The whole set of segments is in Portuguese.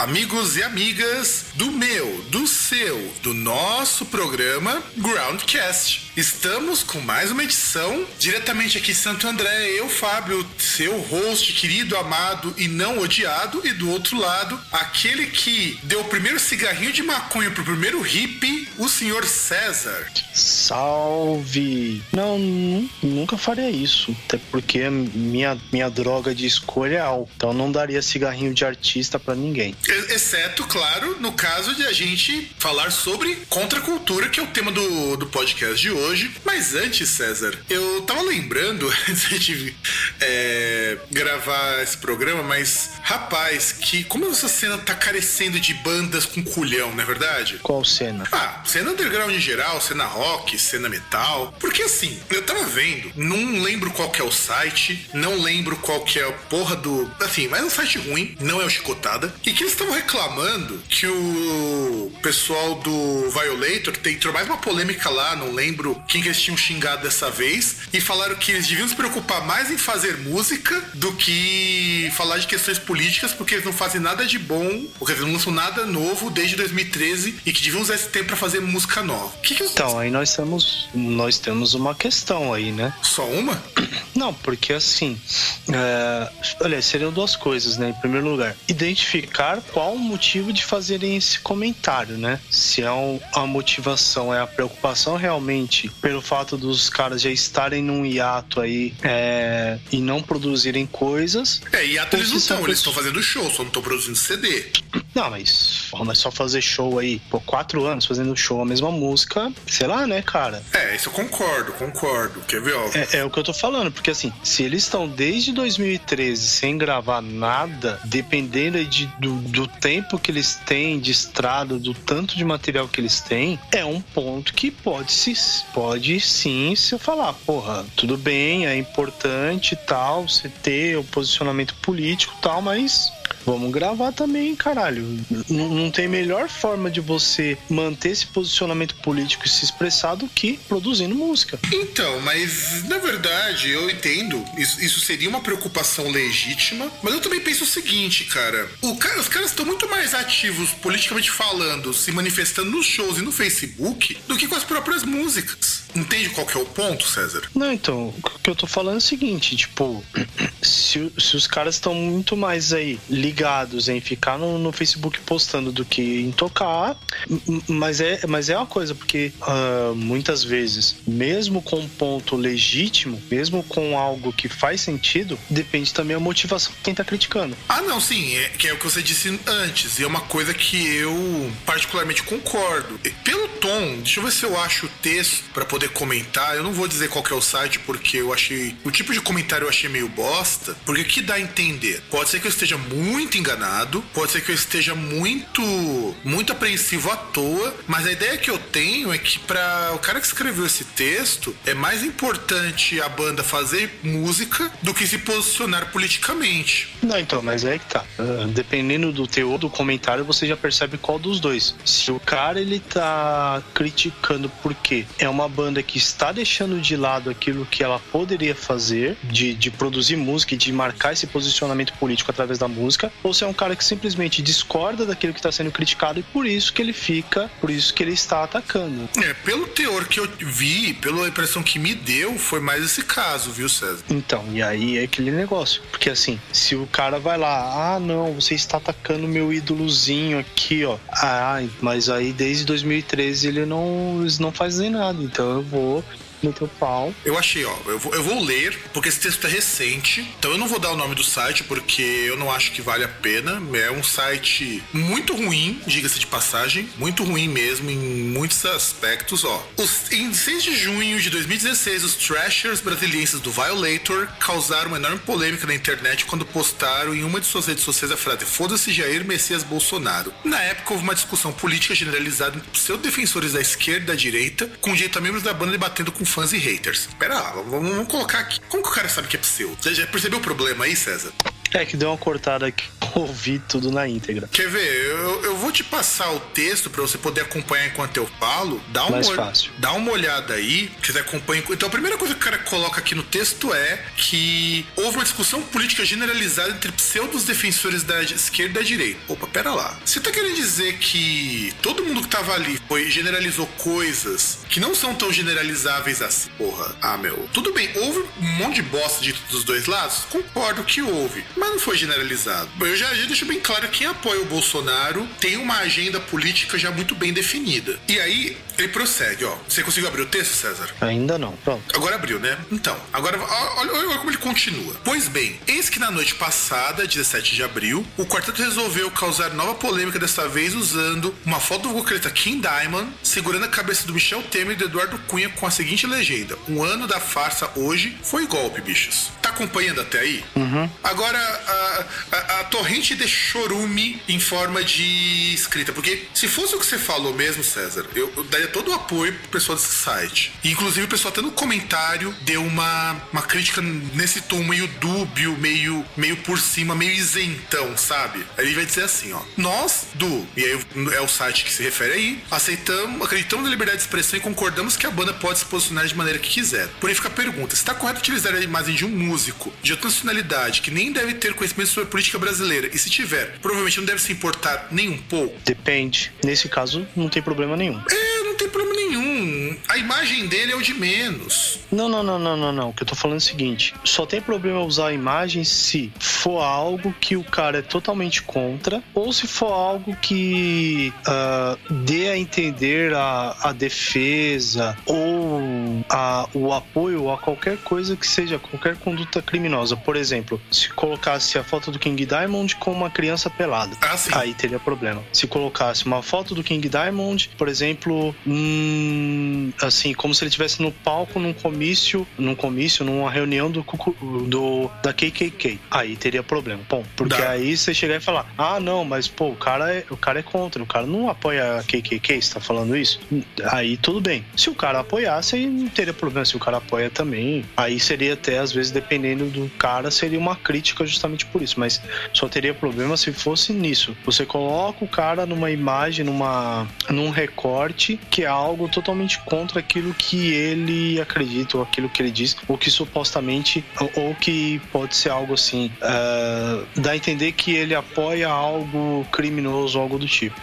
amigos e amigas do meu, do seu, do nosso programa Groundcast. Estamos com mais uma edição diretamente aqui em Santo André. Eu, Fábio, seu host querido, amado e não odiado. E do outro lado, aquele que deu o primeiro cigarrinho de maconha pro primeiro hippie, o senhor César. Salve! Não, nu- nunca faria isso. Até porque minha, minha droga de escolha é álcool. Então não daria cigarrinho de artista pra ninguém. Exceto, claro, no caso de a gente falar sobre contracultura, que é o tema do, do podcast de hoje. Mas antes, César, eu tava lembrando, antes de a gente é, gravar esse programa, mas, rapaz, que como essa cena tá carecendo de bandas com culhão, não é verdade? Qual cena? Ah, cena underground em geral, cena rock, cena metal. Porque assim, eu tava vendo, não lembro qual que é o site, não lembro qual que é a porra do. Assim, mas é um site ruim, não é o Chicotada. E que eles estavam reclamando que o pessoal do Violator tem entrou mais uma polêmica lá, não lembro quem que eles tinham xingado dessa vez. E falaram que eles deviam se preocupar mais em fazer música do que falar de questões políticas, porque eles não fazem nada de bom, porque eles não lançam nada novo desde 2013 e que deviam usar esse tempo pra fazer música nova. Que, que Então, aí nós temos, nós temos uma questão aí, né? Só uma? Não, porque assim, é, olha, seriam duas coisas, né? Em primeiro lugar, identificar qual o motivo de fazerem esse comentário, né? Se é um- a motivação, é a preocupação realmente pelo fato dos caras já estarem num hiato aí é, e não produzirem coisas. É, e até eles não estão, eles estão fazendo show, só não estão produzindo CD. Não, mas, mas só fazer show aí, por quatro anos fazendo show a mesma música, sei lá, né, cara? É, isso eu concordo, concordo. Quer ver, ó? É, é o que eu tô falando, porque assim, se eles estão desde 2013 sem gravar nada, dependendo aí de, do, do tempo que eles têm de estrada, do tanto de material que eles têm, é um ponto que pode se pode sim se eu falar, porra, tudo bem, é importante tal, você ter o posicionamento político tal, mas Vamos gravar também, caralho. N- não tem melhor forma de você manter esse posicionamento político e se expressar do que produzindo música. Então, mas na verdade eu entendo, isso, isso seria uma preocupação legítima, mas eu também penso o seguinte, cara: o cara- os caras estão muito mais ativos politicamente falando, se manifestando nos shows e no Facebook, do que com as próprias músicas. Entende qual que é o ponto, César? Não, então, o que eu tô falando é o seguinte, tipo, se, se os caras estão muito mais aí ligados em ficar no, no Facebook postando do que em tocar, mas é, mas é uma coisa, porque ah, muitas vezes, mesmo com um ponto legítimo, mesmo com algo que faz sentido, depende também a motivação de quem tá criticando. Ah, não, sim, é, que é o que você disse antes, e é uma coisa que eu particularmente concordo. Pelo tom, deixa eu ver se eu acho o texto pra poder comentar. Eu não vou dizer qual que é o site, porque eu achei. O tipo de comentário eu achei meio bosta, porque o que dá a entender? Pode ser que eu esteja muito enganado, pode ser que eu esteja muito. muito apreensivo à toa, mas a ideia que eu tenho é que pra o cara que escreveu esse texto, é mais importante a banda fazer música do que se posicionar politicamente. Não, então, mas é que tá. Ah, dependendo do teor do comentário, você já percebe qual dos dois. Se o cara ele tá criticando porque é uma banda que está deixando de lado aquilo que ela poderia fazer, de, de produzir música e de marcar esse posicionamento político através da música, ou se é um cara que simplesmente discorda daquilo que está sendo criticado e por isso que ele fica, por isso que ele está atacando. É, pelo teor que eu vi, pela impressão que me deu, foi mais esse caso, viu, César? Então, e aí é aquele negócio. Porque assim, se o cara vai lá, ah, não, você está atacando meu ídolozinho aqui, ó. Ah, mas aí desde 2013 ele não, não fazem nada. Então eu vou meteu pau. Eu achei, ó, eu vou, eu vou ler, porque esse texto é recente, então eu não vou dar o nome do site, porque eu não acho que vale a pena. É um site muito ruim, diga-se de passagem, muito ruim mesmo em muitos aspectos, ó. Os, em 6 de junho de 2016, os trashers brasilienses do Violator causaram uma enorme polêmica na internet quando postaram em uma de suas redes sociais a frase Foda-se Jair Messias Bolsonaro. Na época houve uma discussão política generalizada entre pseudo-defensores da esquerda e da direita, com jeito a membros da banda debatendo com fãs e haters. Pera lá, vamos, vamos colocar aqui. Como que o cara sabe que é pseudo? Já, já percebeu o problema aí, César? É que deu uma cortada aqui. Ouvi tudo na íntegra. Quer ver? Eu, eu vou te passar o texto para você poder acompanhar enquanto eu falo. Dá uma, Mais fácil. Dá uma olhada aí, que você acompanha. Então a primeira coisa que o cara coloca aqui no texto é que houve uma discussão política generalizada entre pseudos defensores da esquerda e da direita. Opa, pera lá. Você tá querendo dizer que todo mundo que tava ali foi generalizou coisas que não são tão generalizáveis assim? Porra, ah, meu. Tudo bem, houve um monte de bosta dito dos dois lados? Concordo que houve, mas não foi generalizado. Eu já, já deixo bem claro que quem apoia o Bolsonaro tem uma agenda política já muito bem definida. E aí, ele prossegue, ó. Você conseguiu abrir o texto, César? Ainda não, pronto. Agora abriu, né? Então, agora olha, olha, como ele continua. Pois bem, eis que na noite passada, 17 de abril, o quarteto resolveu causar nova polêmica, desta vez usando uma foto do vocalista King Diamond segurando a cabeça do Michel Temer e do Eduardo Cunha com a seguinte legenda: Um ano da farsa hoje foi golpe, bichos. Acompanhando até aí? Uhum. Agora, a, a, a, torrente de chorume em forma de escrita, porque se fosse o que você falou mesmo, César, eu, eu daria todo o apoio pro pessoal desse site. E, inclusive, o pessoal até no comentário deu uma, uma crítica nesse tom meio dúbio, meio, meio por cima, meio isentão, sabe? Ele vai dizer assim, ó. Nós, do, e aí é o site que se refere aí, aceitamos, acreditamos na liberdade de expressão e concordamos que a banda pode se posicionar de maneira que quiser. Porém, fica a pergunta: está correto utilizar a imagem de um músico de outra nacionalidade que nem deve ter conhecimento sobre política brasileira? E se tiver, provavelmente não deve se importar nem um pouco? Depende. Nesse caso, não tem problema nenhum. É, não tem problema nenhum. A imagem dele é o de menos. Não, não, não, não, não, não. O que eu tô falando é o seguinte: só tem problema usar a imagem se for algo que o cara é totalmente contra, ou se for algo que uh, dê a entender a, a defesa ou a, o apoio a qualquer coisa que seja qualquer conduta criminosa. Por exemplo, se colocasse a foto do King Diamond com uma criança pelada, ah, aí teria problema. Se colocasse uma foto do King Diamond, por exemplo, hum, assim, como se ele estivesse no palco num comício, num comício, numa reunião do, do da KKK, aí teria problema. Bom, porque Dá. aí você chegar e falar: "Ah, não, mas pô, o cara é, o cara é contra, o cara não apoia a KKK, está falando isso?" Aí tudo bem. Se o cara apoiasse, aí não teria problema. Se o cara apoia também, aí seria até às vezes dependendo do cara, seria uma crítica justamente por isso, mas só teria problema se fosse nisso. Você coloca o cara numa imagem, numa num recorte que é algo totalmente contra aquilo que ele acredita ou aquilo que ele diz, ou que supostamente ou que pode ser algo assim, uh, dá a entender que ele apoia algo criminoso, algo do tipo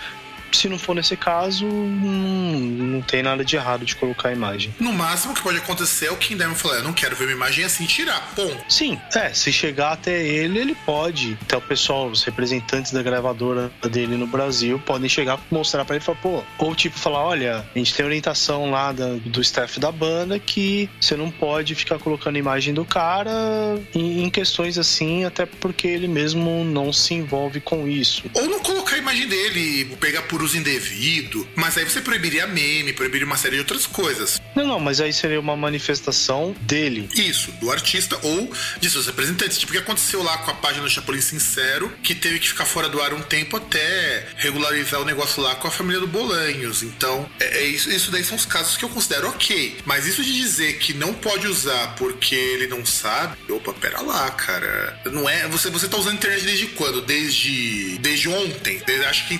se não for nesse caso, não, não tem nada de errado de colocar a imagem. No máximo que pode acontecer é o Kim Diamond falar: eu não quero ver uma imagem assim tirar, ponto. Sim, é, se chegar até ele, ele pode. Até o pessoal, os representantes da gravadora dele no Brasil, podem chegar mostrar para ele e falar, pô, ou tipo falar: olha, a gente tem orientação lá da, do staff da banda que você não pode ficar colocando a imagem do cara em, em questões assim, até porque ele mesmo não se envolve com isso. Ou não colocar a imagem dele, pegar por uso indevido, mas aí você proibiria meme, proibiria uma série de outras coisas. Não, não, mas aí seria uma manifestação dele. Isso, do artista ou de seus representantes. Tipo o que aconteceu lá com a página do Chapolin Sincero, que teve que ficar fora do ar um tempo até regularizar o negócio lá com a família do Bolanhos. Então, é, é isso, isso daí são os casos que eu considero ok. Mas isso de dizer que não pode usar porque ele não sabe, opa, pera lá, cara. Não é. Você, você tá usando a internet desde quando? Desde. Desde ontem. Desde, acho que a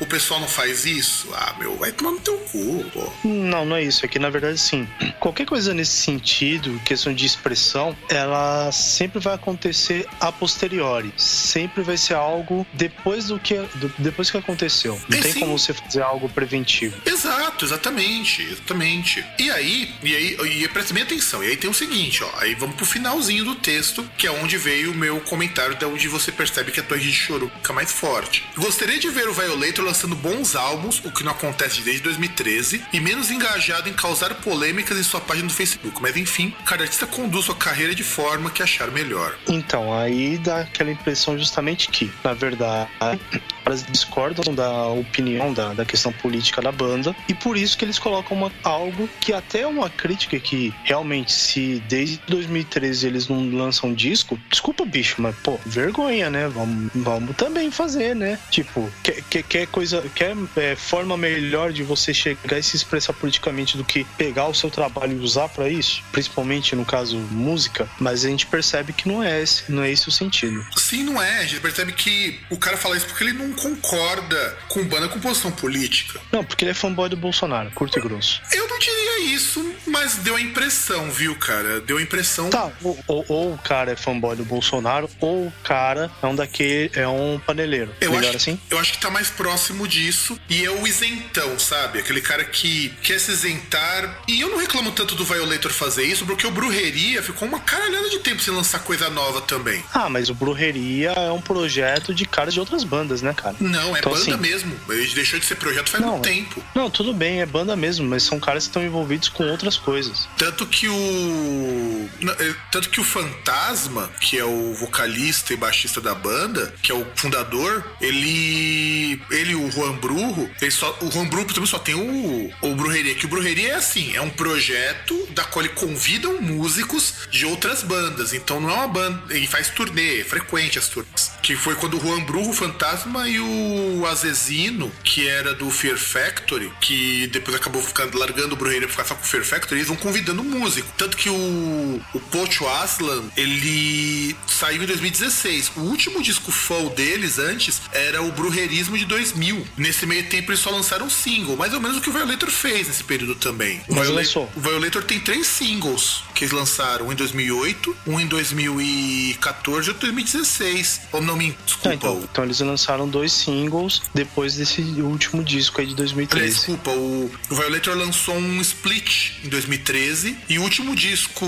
o pessoal não faz isso? Ah, meu, vai tomar no teu cu, pô. Não, não é isso. É que, na verdade, sim. Qualquer coisa nesse sentido, questão de expressão, ela sempre vai acontecer a posteriori. Sempre vai ser algo depois do que, do, depois que aconteceu. Não é, tem sim. como você fazer algo preventivo. Exato, exatamente. Exatamente. E aí, e aí, e presta bem atenção. E aí tem o seguinte, ó. Aí vamos pro finalzinho do texto, que é onde veio o meu comentário, da onde você percebe que a torre de choro fica mais forte. Gostaria de ver o Violator lançando bons álbuns, o que não acontece desde 2013, e menos engajado em causar polêmicas em sua página do Facebook, mas enfim, cada artista conduz sua carreira de forma que achar melhor. Então, aí dá aquela impressão justamente que, na verdade, elas discordam da opinião da, da questão política da banda e por isso que eles colocam uma, algo que até é uma crítica que realmente se desde 2013 eles não lançam disco, desculpa bicho, mas pô, vergonha, né? Vamos, vamos também fazer, né? Tipo, quer, quer, quer coisa, quer é, forma melhor de você chegar e se expressar politicamente do que pegar o seu trabalho e usar para isso, principalmente no caso música, mas a gente percebe que não é esse, não é esse o sentido. Sim, não é. A gente percebe que o cara fala isso porque ele não concorda com banda com posição política. Não, porque ele é fanboy do Bolsonaro, curto e grosso. Eu não diria isso, mas deu a impressão, viu, cara? Deu a impressão. Tá, ou, ou, ou o cara é fanboy do Bolsonaro, ou o cara é um daquele, é um paneleiro. Eu Melhor acho, assim? eu acho que tá mais próximo disso. E é o isentão, sabe? Aquele cara que quer se isentar. E eu não reclamo tanto do Violator fazer isso, porque o Brujeria ficou uma caralhada de tempo sem lançar coisa nova também. Ah, mas o Brujeria é um projeto de caras de outras bandas, né, cara? Não, é Então, banda assim- mesmo. Ele deixou de ser projeto faz Não, muito é- tempo. Não, tudo bem, é banda mesmo, mas são caras que estão envolvidos com outras coisas. Tanto que o. é, Tanto que o Fantasma, que é o vocalista e baixista da banda, que é o fundador, ele. Ele e o Juan Brujo, ele só, o Juan Brujo também só tem o, o Brujeria. Que o Brujeria é assim, é um projeto da qual ele convidam músicos de outras bandas. Então não é uma banda. Ele faz turnê, é frequente as turnês. Que foi quando o Juan Brujo, o Fantasma e o Azezino, que era do Fear Factory, que depois acabou ficando largando o Brujeria pra ficar só com o Fear Factory, eles vão convidando músico. Tanto que o, o Pocho Aslan, ele saiu em 2016. O último disco full deles antes era o Brujerismo de 2000. Nesse meio tempo eles só lançaram um single, mais ou menos o que o Violator fez nesse período também. O, Mas Viola- lançou. o Violator tem três singles que eles lançaram um em 2008, um em 2014 e outro em 2016. Ou não me Tá, desculpa. então, então eles lançaram dois singles depois desse último disco aí de Aliás, 2013. desculpa, o, Violator lançou um split em 2013 e o último disco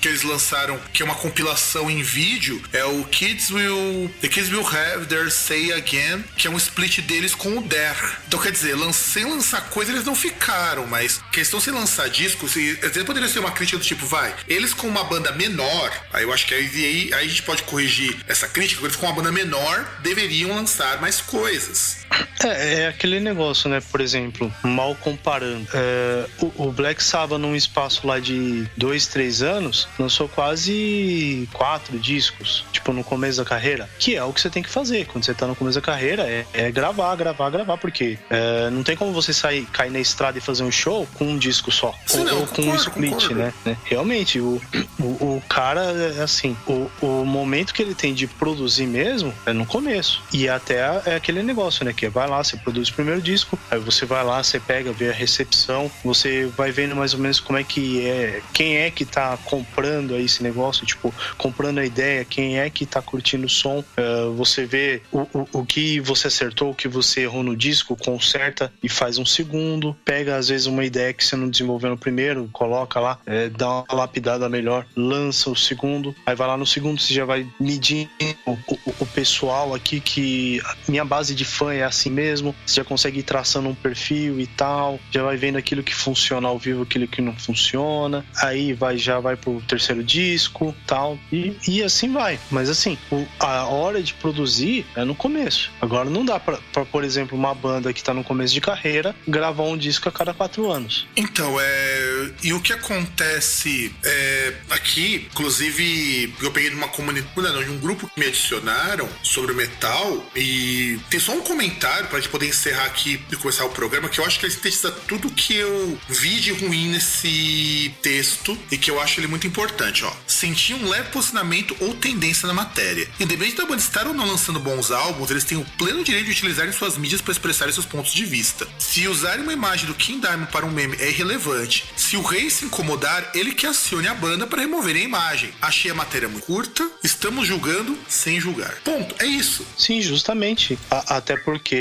que eles lançaram, que é uma compilação em vídeo, é o Kids Will The Kids Will Have Their Say Again, que é um split deles com o Dare. Então quer dizer, sem lançar coisa eles não ficaram, mas questão sem lançar disco, se, às vezes poderia ser uma crítica do tipo, vai, eles com uma banda menor, aí eu acho que aí, aí, aí a gente pode corrigir essa crítica, eles com uma banda menor deveriam lançar mais coisas. É, é aquele negócio, né? Por exemplo, mal comparando. é, o, o Black Sabbath, num espaço lá de dois, três anos, lançou quase quatro discos, tipo, no começo da carreira. Que é o que você tem que fazer quando você tá no começo da carreira, é, é gravar, gravar, gravar, porque é, não tem como você sair, cair na estrada e fazer um show com um disco só. Sim, ou, não, ou com um split, concordo. né? né? Realmente, o, o, o cara, é assim, o, o momento que ele tem de produzir mesmo é no começo. E até é aquele negócio, né? Que é, vai lá, você produz o primeiro disco, aí você vai lá, você pega, vê a recepção, você vai vendo mais ou menos como é que é, quem é que tá comprando aí esse negócio, tipo, comprando a ideia, quem é que tá curtindo o som, eh, você vê o, o, o que você acertou, o que você errou no disco, conserta e faz um segundo, pega às vezes uma ideia que você não desenvolveu no primeiro, coloca lá, eh, dá uma lapidada melhor, lança o segundo, aí vai lá no segundo, você já vai medindo o, o- o pessoal aqui que minha base de fã é assim mesmo, você já consegue ir traçando um perfil e tal, já vai vendo aquilo que funciona ao vivo, aquilo que não funciona, aí vai já vai pro terceiro disco, tal, e, e assim vai. Mas assim, o- a hora de produzir é no começo. Agora não dá pra, por exemplo, uma banda que tá no começo de carreira gravar um disco a cada quatro anos. Então, é. E o que acontece é, aqui, inclusive, eu peguei de uma comunidade, não, de um grupo que me adicionaram sobre metal, e tem só um comentário pra gente poder encerrar aqui e começar o programa, que eu acho que ele sintetiza tudo que eu vi de ruim nesse texto e que eu acho ele muito importante, ó. Sentir um leve posicionamento ou tendência na matéria. Independente da banda estar ou não lançando bons álbuns, eles têm o pleno direito de utilizarem suas mídias para expressarem seus pontos de vista. Se usarem uma imagem do King Diamond para um meme é irrelevante. Se o rei se incomodar, ele que acione a banda para remover a imagem. Achei a matéria muito curta, estamos julgando sem julgar. Ponto, é isso. Sim, justamente. A- até porque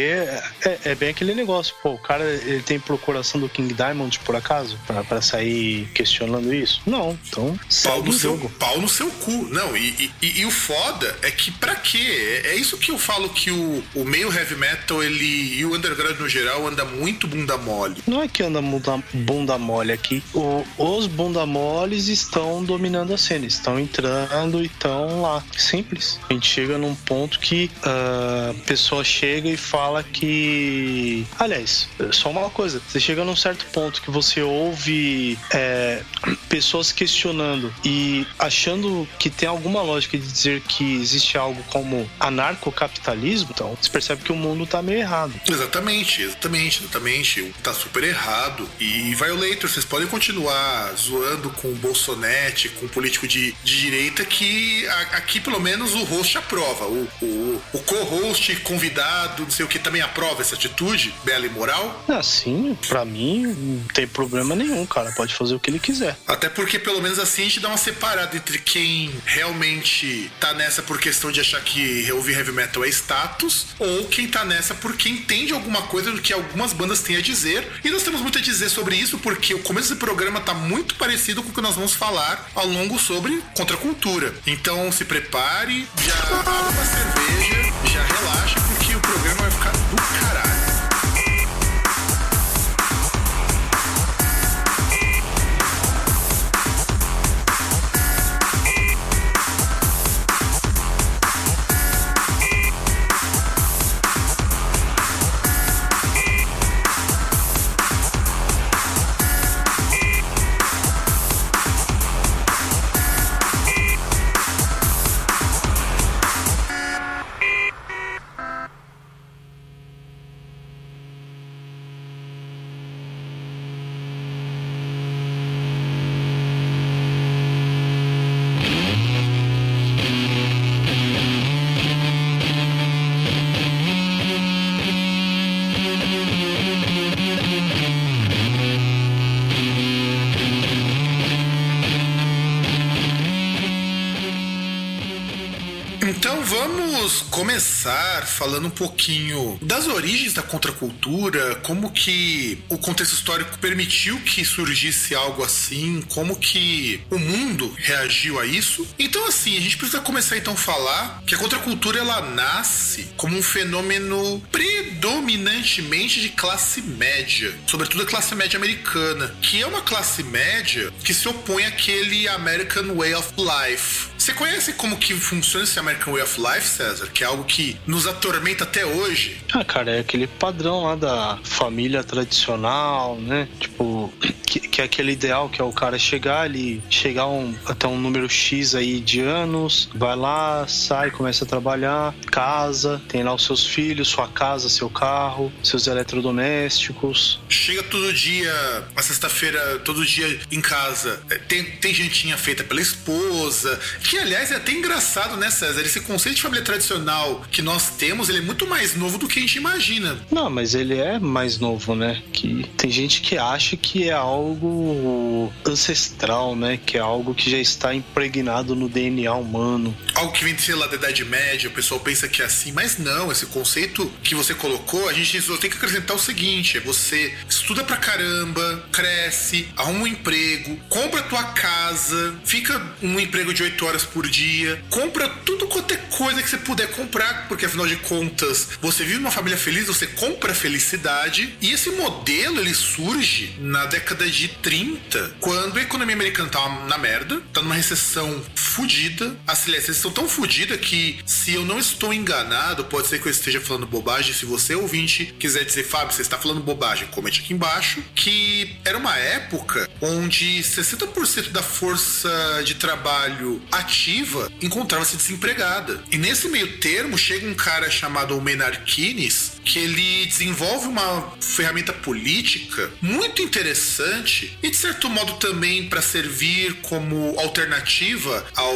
é, é, bem aquele negócio, pô, o cara ele tem procuração do King Diamond por acaso? Pra, pra sair questionando isso? Não, então pau no seu Pau no seu cu. Não, e, e, e, o foda é que pra quê? É, é, isso que eu falo que o, o meio heavy metal ele, e o underground no geral anda muito bunda mole. Não é que anda bunda, bunda mole, é que o, os bunda moles estão dominando a cena, estão entrando e estão lá. Simples. A gente chega num ponto que uh, pessoa chega e fala que. Aliás, só uma coisa: você chega num certo ponto que você ouve é, pessoas questionando e achando que tem alguma lógica de dizer que existe algo como anarcocapitalismo, então você percebe que o mundo tá meio errado. Exatamente, exatamente, exatamente. Tá super errado. E Violator, vocês podem continuar zoando com o Bolsonete, com o político de, de direita, que a, aqui pelo menos o host aprova. O, o, o co-host, convidado, não sei o que, também aprova essa atitude bela e moral. Ah, sim, pra mim não tem problema nenhum, cara. Pode fazer o que ele quiser. Até porque pelo menos assim a gente dá uma separada entre quem realmente tá nessa por questão de achar que ouvir heavy metal é status, ou quem tá nessa porque entende alguma coisa do que algumas bandas têm a dizer. E nós temos muito a dizer sobre isso porque o começo desse programa tá muito parecido com o que nós vamos falar ao longo sobre contracultura. Então se prepare, já abra uma cerveja, relaxa, porque o programa vai ficar do caralho. Falando um pouquinho das origens da contracultura, como que o contexto histórico permitiu que surgisse algo assim, como que o mundo reagiu a isso. Então, assim, a gente precisa começar então a falar que a contracultura ela nasce como um fenômeno predominantemente de classe média, sobretudo a classe média americana, que é uma classe média que se opõe àquele American Way of Life. Você conhece como que funciona esse American Way of Life, César? Que é algo que nos atormenta até hoje. Ah, cara, é aquele padrão lá da família tradicional, né? Tipo, que, que é aquele ideal que é o cara chegar ali, chegar um, até um número X aí de anos, vai lá, sai, começa a trabalhar, casa, tem lá os seus filhos, sua casa, seu carro, seus eletrodomésticos. Chega todo dia, a sexta-feira, todo dia em casa, é, tem, tem jantinha feita pela esposa, que aliás é até engraçado, né, César? Esse conceito de família tradicional que nós temos, ele é muito mais novo do que a gente imagina. Não, mas ele é mais novo, né? Que tem gente que acha que é algo ancestral, né? Que é algo que já está impregnado no DNA humano. Algo que vem, sei lá, da Idade Média, o pessoal pensa que é assim, mas não, esse conceito que você colocou, a gente só tem que acrescentar o seguinte: é você estuda pra caramba, cresce, arruma um emprego, compra tua casa, fica um emprego de 8 horas por dia, compra tudo quanto é coisa que você puder comprar porque afinal de contas, você vive uma família feliz, você compra felicidade. E esse modelo ele surge na década de 30, quando a economia americana tá na merda, tá numa recessão fodida. Assim, a recessão tão fodida que, se eu não estou enganado, pode ser que eu esteja falando bobagem. Se você ouvinte quiser dizer, Fábio, você está falando bobagem, comente aqui embaixo. Que era uma época onde 60% da força de trabalho ativa encontrava-se desempregada. E nesse meio termo, chega um cara chamado Maynard Keynes, que ele desenvolve uma ferramenta política muito interessante e, de certo modo, também para servir como alternativa ao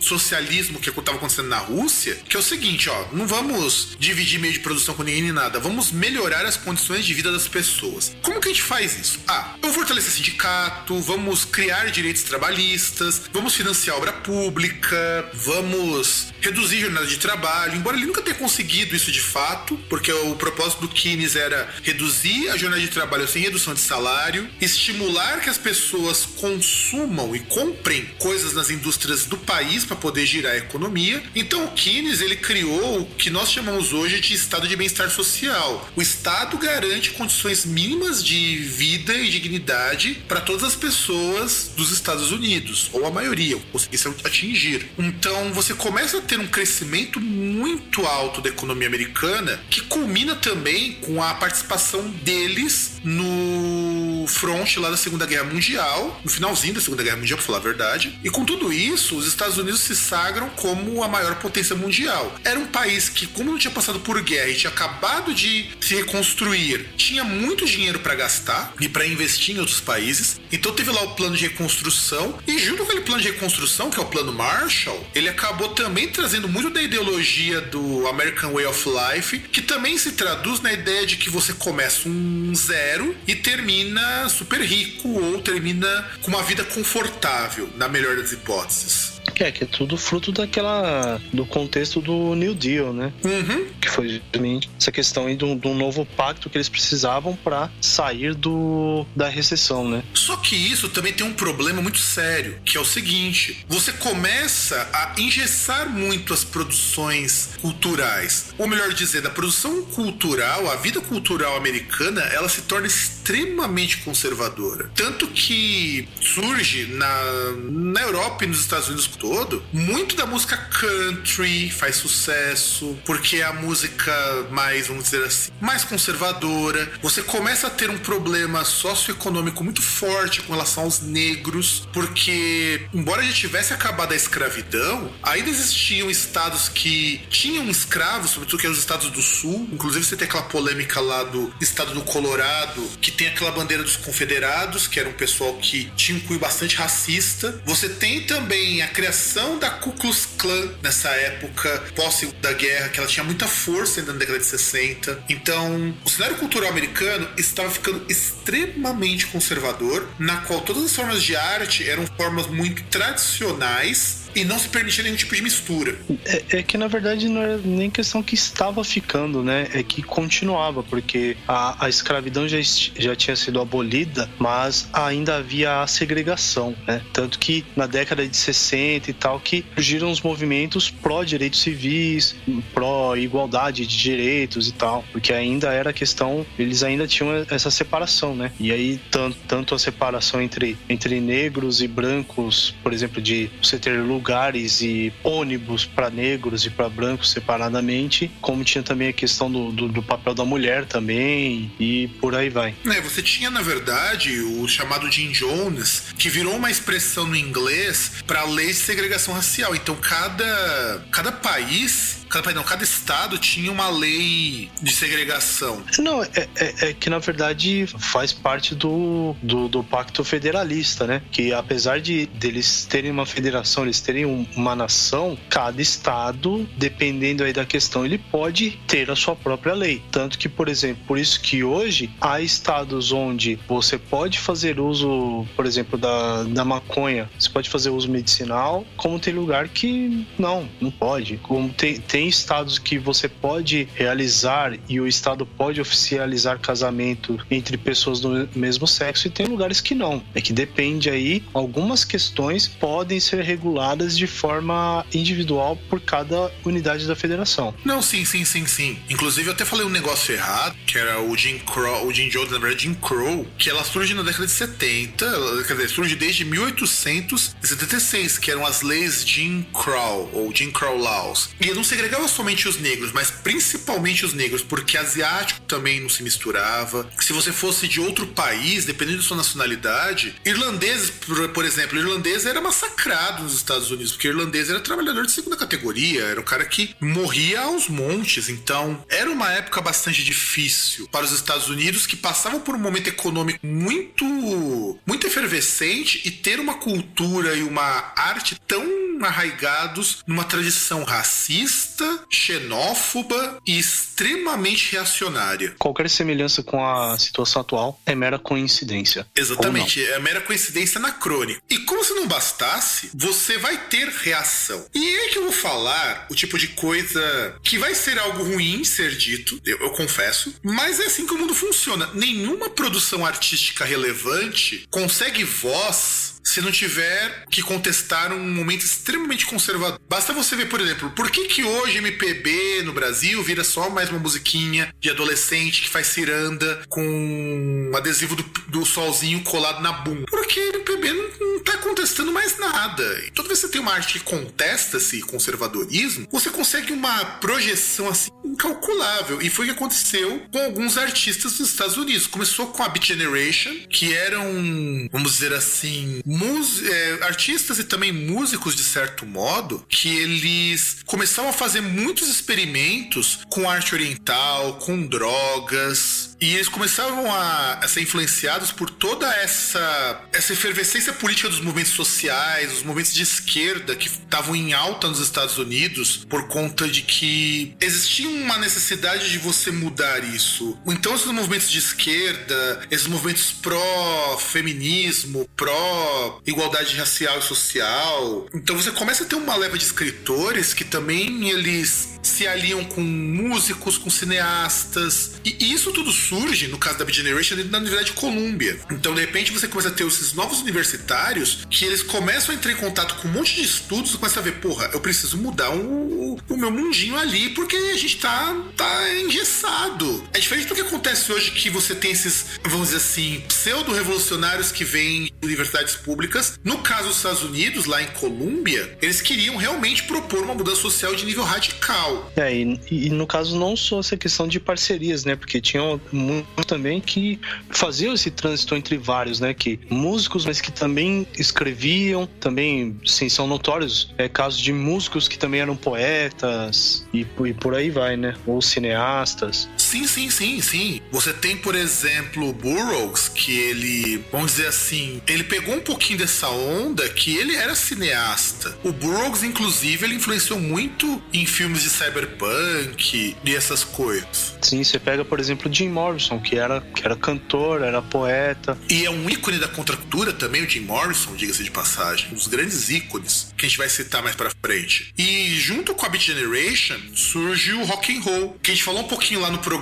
socialismo que estava acontecendo na Rússia, que é o seguinte, ó, não vamos dividir meio de produção com ninguém nem nada, vamos melhorar as condições de vida das pessoas. Como que a gente faz isso? Ah, vamos fortalecer sindicato, vamos criar direitos trabalhistas, vamos financiar obra pública, vamos reduzir jornada de trabalho, embora ele nunca tenha conseguido isso de fato, porque o propósito do Keynes era reduzir a jornada de trabalho sem redução de salário, estimular que as pessoas consumam e comprem coisas nas indústrias do país para poder girar a economia. Então o Keynes ele criou o que nós chamamos hoje de estado de bem-estar social. O Estado garante condições mínimas de vida e dignidade para todas as pessoas dos Estados Unidos, ou a maioria, conseguissem atingir. Então você começa a ter um crescimento muito alto da economia americana, que culmina também com a participação deles no front lá da Segunda Guerra Mundial, no finalzinho da Segunda Guerra Mundial, para falar a verdade. E com tudo isso, os Estados Unidos se sagram como a maior potência mundial. Era um país que, como não tinha passado por guerra e tinha acabado de se reconstruir, tinha muito dinheiro para gastar e para investir em outros países. Então teve lá o plano de reconstrução e junto com aquele plano de reconstrução, que é o plano Marshall, ele acabou também trazendo muito da ideologia do American Way of Life, que também se traduz na ideia de que você começa um zero e termina super rico ou termina com uma vida confortável, na melhor das hipóteses. É, que é tudo fruto daquela. do contexto do New Deal, né? Uhum. Que foi justamente essa questão aí de um, de um novo pacto que eles precisavam para sair do, da recessão, né? Só que isso também tem um problema muito sério, que é o seguinte: você começa a engessar muito as produções culturais. Ou melhor dizendo, a produção cultural, a vida cultural americana, ela se torna extremamente conservadora. Tanto que surge na, na Europa e nos Estados Unidos todo, muito da música country faz sucesso, porque é a música mais, vamos dizer assim, mais conservadora. Você começa a ter um problema socioeconômico muito forte com relação aos negros, porque, embora já tivesse acabado a escravidão, ainda existiam estados que tinham escravos, sobretudo que eram os estados do sul. Inclusive, você tem aquela polêmica lá do estado do Colorado, que tem aquela bandeira dos confederados, que era um pessoal que tinha um cunho bastante racista. Você tem também a criação da Ku Klux Klan nessa época, pós da guerra, que ela tinha muita força ainda na década de 60. Então, o cenário cultural americano estava ficando extremamente conservador, na qual todas as formas de arte eram formas muito tradicionais e não se permitia nenhum tipo de mistura. É, é, que na verdade não é nem questão que estava ficando, né? É que continuava, porque a, a escravidão já, já tinha sido abolida, mas ainda havia a segregação, né? Tanto que na década de 60 e tal, que surgiram os movimentos pró-direitos civis, pró-igualdade de direitos e tal, porque ainda era questão, eles ainda tinham essa separação, né? E aí, tanto, tanto a separação entre, entre negros e brancos, por exemplo, de você ter lugar lugares e ônibus para negros e para brancos separadamente, como tinha também a questão do, do, do, papel da mulher também e por aí vai. É, você tinha na verdade o chamado Jim Jones, que virou uma expressão no inglês para lei de segregação racial. Então cada cada país Cada, não, cada estado tinha uma lei de segregação. Não, é, é, é que na verdade faz parte do, do, do, pacto federalista, né? Que apesar de deles terem uma federação, eles terem um, uma nação, cada estado, dependendo aí da questão, ele pode ter a sua própria lei. Tanto que, por exemplo, por isso que hoje há estados onde você pode fazer uso, por exemplo, da, da maconha, você pode fazer uso medicinal, como tem lugar que não, não pode. Como tem, tem tem estados que você pode realizar e o estado pode oficializar casamento entre pessoas do mesmo sexo e tem lugares que não. É que depende aí, algumas questões podem ser reguladas de forma individual por cada unidade da federação. Não, sim, sim, sim, sim. Inclusive eu até falei um negócio errado, que era o Jim Crow, o Jim Jones, na verdade, Jim Crow, que ela surge na década de 70, quer dizer, surge desde 1876, que eram as leis Jim Crow, ou Jim Crow Laws. E não sei segregava somente os negros, mas principalmente os negros, porque asiático também não se misturava. Se você fosse de outro país, dependendo da sua nacionalidade, irlandeses, por, por exemplo, irlandês era massacrado nos Estados Unidos, porque irlandês era trabalhador de segunda categoria, era o cara que morria aos montes. Então, era uma época bastante difícil para os Estados Unidos que passavam por um momento econômico muito muito efervescente e ter uma cultura e uma arte tão arraigados numa tradição racista, xenófoba e extremamente reacionária. Qualquer semelhança com a situação atual é mera coincidência. Exatamente, é mera coincidência anacrônica. E como se não bastasse, você vai ter reação. E é que eu vou falar o tipo de coisa que vai ser algo ruim ser dito, eu, eu confesso, mas é assim que o mundo funciona. Nenhuma produção artística relevante consegue voz se não tiver que contestar um momento extremamente conservador. Basta você ver, por exemplo, por que, que hoje MPB no Brasil vira só mais uma musiquinha de adolescente que faz ciranda com um adesivo do, do solzinho colado na bunda? Porque MPB não, não tá contestando mais nada. E toda vez que você tem uma arte que contesta esse conservadorismo, você consegue uma projeção assim incalculável. E foi o que aconteceu com alguns artistas dos Estados Unidos. Começou com a Beat Generation, que eram, vamos dizer assim, é, artistas e também músicos, de certo modo, que eles começaram a fazer muitos experimentos com arte oriental, com drogas, e eles começaram a, a, ser influenciados por toda essa, essa efervescência política dos movimentos sociais, os movimentos de esquerda que estavam em alta nos Estados Unidos, por conta de que existia uma necessidade de você mudar isso. Então, esses movimentos de esquerda, esses movimentos pró-feminismo, pró-igualdade racial e social. Então, você começa a ter uma leva de escritores que também eles se aliam com músicos, com cineastas, e isso tudo surge, no caso da B-Generation, na Universidade de Colômbia. Então, de repente, você começa a ter esses novos universitários que eles começam a entrar em contato com um monte de estudos e começam a ver, porra, eu preciso mudar o, o meu mundinho ali porque a gente tá, tá engessado. É diferente do que acontece hoje que você tem esses, vamos dizer assim, pseudo-revolucionários que vêm de universidades públicas. No caso dos Estados Unidos, lá em Colômbia, eles queriam realmente propor uma mudança social de nível radical. É, e, e no caso não só essa questão de parcerias, né? Porque tinham muito também que faziam esse trânsito entre vários, né? Que músicos, mas que também escreviam, também, sim, são notórios é, casos de músicos que também eram poetas e, e por aí vai, né? Ou cineastas. Sim, sim, sim, sim. Você tem, por exemplo, Burroughs, que ele, vamos dizer assim, ele pegou um pouquinho dessa onda que ele era cineasta. O Burroughs, inclusive, ele influenciou muito em filmes de cyberpunk e essas coisas. Sim, você pega, por exemplo, Jim Morrison, que era, que era cantor, era poeta. E é um ícone da contracultura também, o Jim Morrison, diga-se de passagem. Um dos grandes ícones que a gente vai citar mais pra frente. E junto com a Beat Generation surge o rock and roll, que a gente falou um pouquinho lá no programa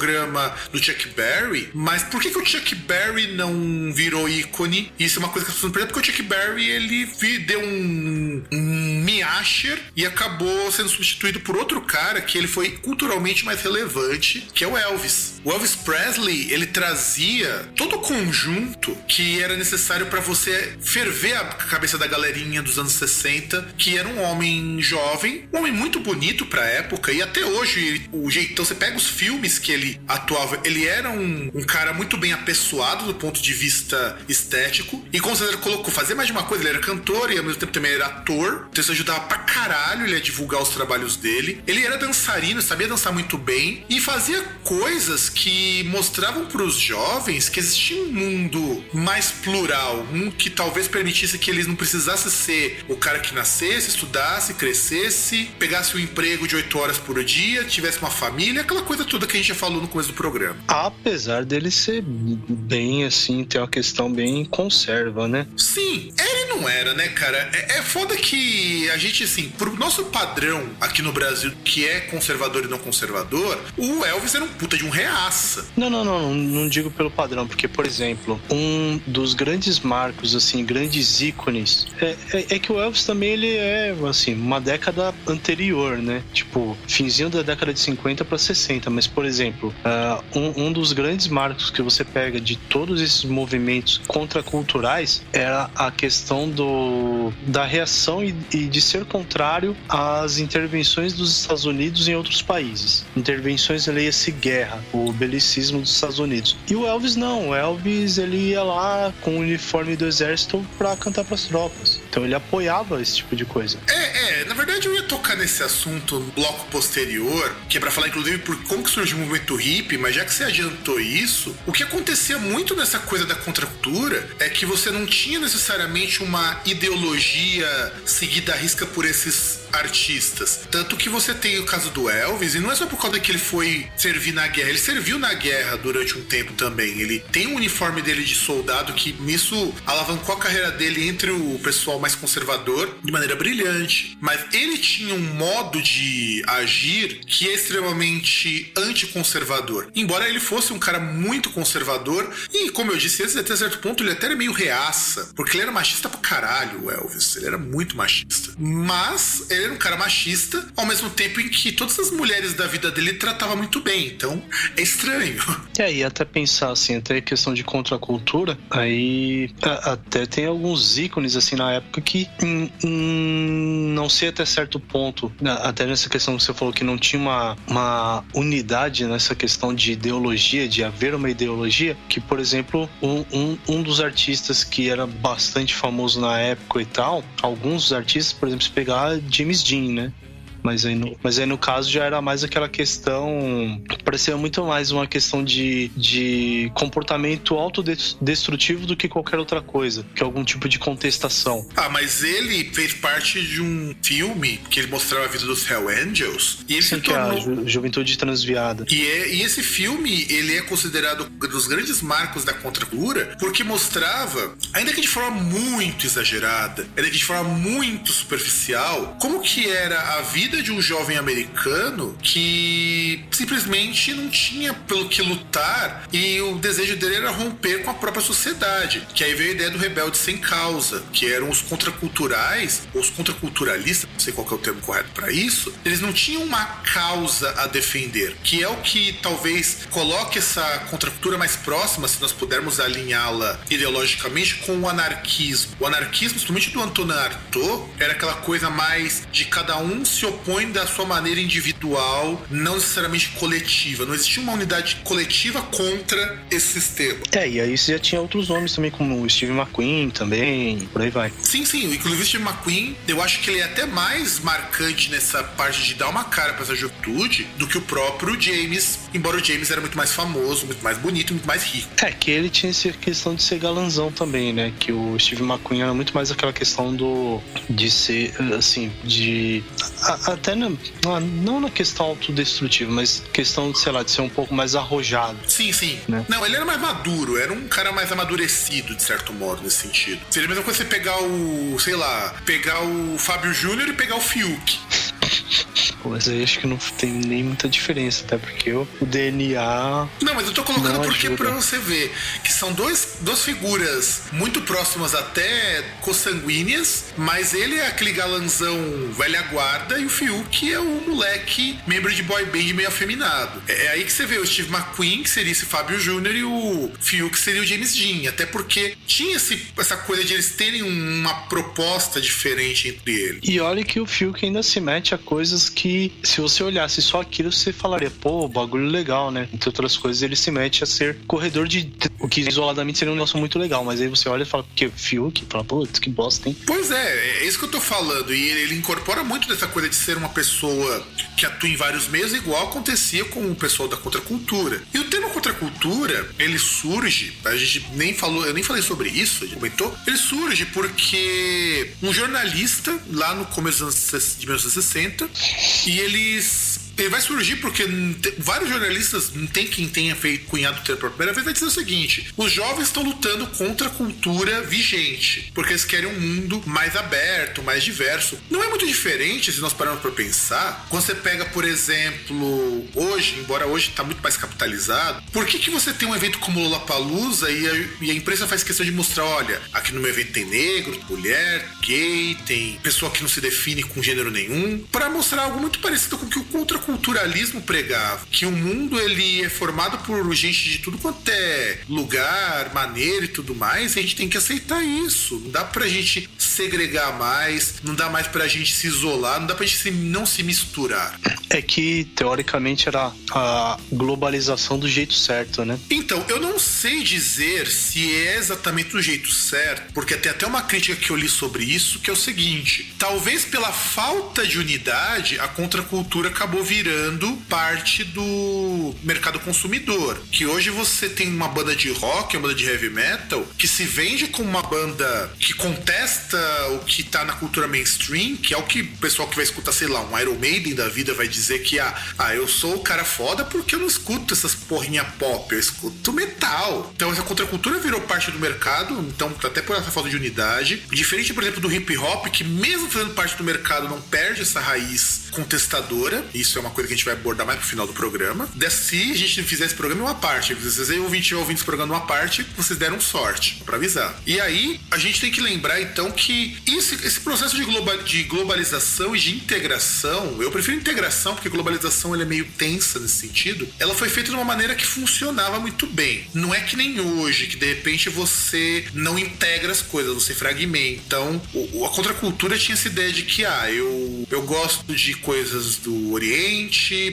do Chuck Berry, mas por que, que o Chuck Berry não virou ícone? Isso é uma coisa que as pessoas não porque o Chuck Berry ele deu um, um miasher e acabou sendo substituído por outro cara que ele foi culturalmente mais relevante, que é o Elvis. O Elvis Presley, ele trazia todo o conjunto que era necessário para você ferver a cabeça da galerinha dos anos 60, que era um homem jovem, um homem muito bonito pra época, e até hoje, o jeito. Então você pega os filmes que ele atuava, ele era um, um cara muito bem apessoado do ponto de vista estético, e como você colocou, fazer mais de uma coisa, ele era cantor e ao mesmo tempo também era ator, então isso ajudava pra caralho ele a divulgar os trabalhos dele. Ele era dançarino, sabia dançar muito bem, e fazia coisas que mostravam para os jovens que existia um mundo mais plural, um que talvez permitisse que eles não precisassem ser o cara que nascesse, estudasse, crescesse, pegasse um emprego de 8 horas por dia, tivesse uma família, aquela coisa toda que a gente já falou no começo do programa. Apesar dele ser bem assim, ter uma questão bem conserva, né? Sim, ele não era, né, cara? É, é foda que a gente, assim, pro nosso padrão aqui no Brasil, que é conservador e não conservador, o Elvis era um puta de um reaça. Não, não, não, não, não digo pelo padrão, porque, por exemplo, um dos grandes marcos, assim, grandes ícones, é, é, é que o Elvis também ele é, assim, uma década anterior, né? Tipo, finzinho da década de 50 para 60. Mas, por exemplo, uh, um, um, dos grandes marcos que você pega de todos esses movimentos contraculturais era a questão do, da reação e, e de ser contrário às intervenções dos Estados Unidos em outros países. Intervenções, leia-se guerra, o belicismo dos Estados Unidos. E o Elvis não, o Elvis ele ia lá com o uniforme do exército para cantar para as tropas. Então ele apoiava esse tipo de coisa. É, é, na verdade eu ia tocar nesse assunto no bloco posterior, que é pra falar, inclusive, por como que surgiu o movimento hippie, mas já que você adiantou isso, o que acontecia muito nessa coisa da contracultura é que você não tinha necessariamente uma ideologia seguida à risca por esses artistas. Tanto que você tem o caso do Elvis, e não é só por causa que ele foi servir na guerra, ele serviu na guerra durante um tempo também. Ele tem um uniforme dele de soldado que nisso alavancou a carreira dele entre o pessoal mais conservador de maneira brilhante. Mas ele tinha um modo de agir que é extremamente anticonservador. Embora ele fosse um cara muito conservador, e como eu disse antes, até certo ponto ele até era meio reaça, porque ele era machista pra caralho, o Elvis. Ele era muito machista. Mas ele era um cara machista, ao mesmo tempo em que todas as mulheres da vida dele tratava muito bem. Então, é estranho. E aí, até pensar assim, até questão de contracultura, aí a, até tem alguns ícones assim na época que hum, hum, não até certo ponto, né, até nessa questão que você falou que não tinha uma, uma unidade nessa questão de ideologia, de haver uma ideologia, que, por exemplo, um, um, um dos artistas que era bastante famoso na época e tal, alguns artistas, por exemplo, se pegar James Dean, né? Mas aí, no, mas aí no caso já era mais aquela questão. Parecia muito mais uma questão de, de comportamento autodestrutivo do que qualquer outra coisa, que algum tipo de contestação. Ah, mas ele fez parte de um filme que ele mostrava a vida dos Hell Angels. E ele Sim, se que é a tornou. ju juventude transviada. E, é, e esse filme, ele é considerado um dos grandes marcos da contracultura, porque mostrava, ainda que de forma muito exagerada, ainda que de forma muito superficial, como que era a vida de um jovem americano que simplesmente não tinha pelo que lutar e o desejo dele era romper com a própria sociedade. Que aí veio a ideia do rebelde sem causa, que eram os contraculturais, os contraculturalistas, não sei qual é o termo correto para isso, eles não tinham uma causa a defender, que é o que talvez coloque essa contracultura mais próxima, se nós pudermos alinhá-la ideologicamente, com o anarquismo. O anarquismo, principalmente do Antonin Artaud, era aquela coisa mais de cada um se opõe da sua maneira individual, não necessariamente coletiva. Não existia uma unidade coletiva contra esse sistema. É, e aí você já tinha outros nomes também, como o Steve McQueen também, por aí vai. Sim, sim. Inclusive o Steve McQueen, eu acho que ele é até mais marcante nessa parte de dar uma cara pra essa juventude do que o próprio James, embora o James era muito mais famoso, muito mais bonito, muito mais rico. É, que ele tinha essa questão de ser galanzão também, né? Que o Steve McQueen era muito mais aquela questão do. de ser, assim, de. a- até na, não na questão autodestrutiva, mas questão, de, sei lá, de ser um pouco mais arrojado. Sim, sim. Né? Não, ele era mais maduro, era um cara mais amadurecido, de certo modo, nesse sentido. Seria a mesma coisa você pegar o, sei lá, pegar o Fábio Júnior e pegar o Fiuk. Mas aí acho que não tem nem muita diferença, até porque o o DNA. Não, mas eu tô colocando porque ajuda. pra você ver que são dois, duas figuras muito próximas até consanguíneas, mas ele é aquele galanzão velha guarda e o Fiuk é o moleque membro de boy band meio afeminado. É, é aí que você vê o Steve McQueen, que seria esse Fábio Júnior, e o Fiuk seria o James Dean. Até porque tinha esse, essa coisa de eles terem uma proposta diferente entre eles. E olha que o Fiuk ainda se mete a coisas que, se você olhasse só aquilo, você falaria, pô, bagulho legal, né? Entre outras coisas, ele se mete a ser corredor de. O que isoladamente seria um negócio muito legal, mas aí você olha e fala, que Fiuk? Fala, putz, que bosta, hein? Pois é, é isso que eu tô falando. E ele, ele incorpora muito dessa coisa de ser uma pessoa que atua em vários meios, igual acontecia com o pessoal da contracultura. E o termo contracultura, ele surge, a gente nem falou, eu nem falei sobre isso, a gente comentou. Ele surge porque um jornalista, lá no começo de 1960, e eles ele vai surgir porque vários jornalistas, não tem quem tenha feito cunhado o termo pela primeira vez, vai dizer o seguinte: os jovens estão lutando contra a cultura vigente, porque eles querem um mundo mais aberto, mais diverso. Não é muito diferente se nós pararmos para pensar. Quando você pega, por exemplo, hoje, embora hoje está muito mais capitalizado, por que, que você tem um evento como Lollapalooza e a, e a imprensa faz questão de mostrar: olha, aqui no meu evento tem negro, mulher, gay, tem pessoa que não se define com gênero nenhum, para mostrar algo muito parecido com o que o contra contraculturalismo pregava, que o mundo ele é formado por gente de tudo quanto é lugar, maneira e tudo mais, e a gente tem que aceitar isso. Não dá pra gente segregar mais, não dá mais pra gente se isolar, não dá pra gente se, não se misturar. É que, teoricamente, era a globalização do jeito certo, né? Então, eu não sei dizer se é exatamente do jeito certo, porque tem até uma crítica que eu li sobre isso, que é o seguinte: talvez pela falta de unidade, a contracultura acabou virando parte do mercado consumidor. Que hoje você tem uma banda de rock, uma banda de heavy metal, que se vende como uma banda que contesta o que tá na cultura mainstream, que é o que o pessoal que vai escutar, sei lá, um Iron Maiden da vida vai dizer que ah, ah eu sou o cara foda porque eu não escuto essas porrinha pop, eu escuto metal. Então essa contracultura virou parte do mercado, então até por essa falta de unidade. Diferente, por exemplo, do hip hop, que mesmo fazendo parte do mercado não perde essa raiz contestadora. Isso é uma coisa que a gente vai abordar mais pro final do programa. Se a gente fizer esse programa em uma parte, se vocês ouvintes ouvindo esse programa em uma parte, vocês deram sorte para avisar. E aí, a gente tem que lembrar então que esse, esse processo de, global, de globalização e de integração, eu prefiro integração porque globalização é meio tensa nesse sentido, ela foi feita de uma maneira que funcionava muito bem. Não é que nem hoje, que de repente você não integra as coisas, você fragmenta. Então, o, a contracultura tinha essa ideia de que, ah, eu, eu gosto de coisas do Oriente,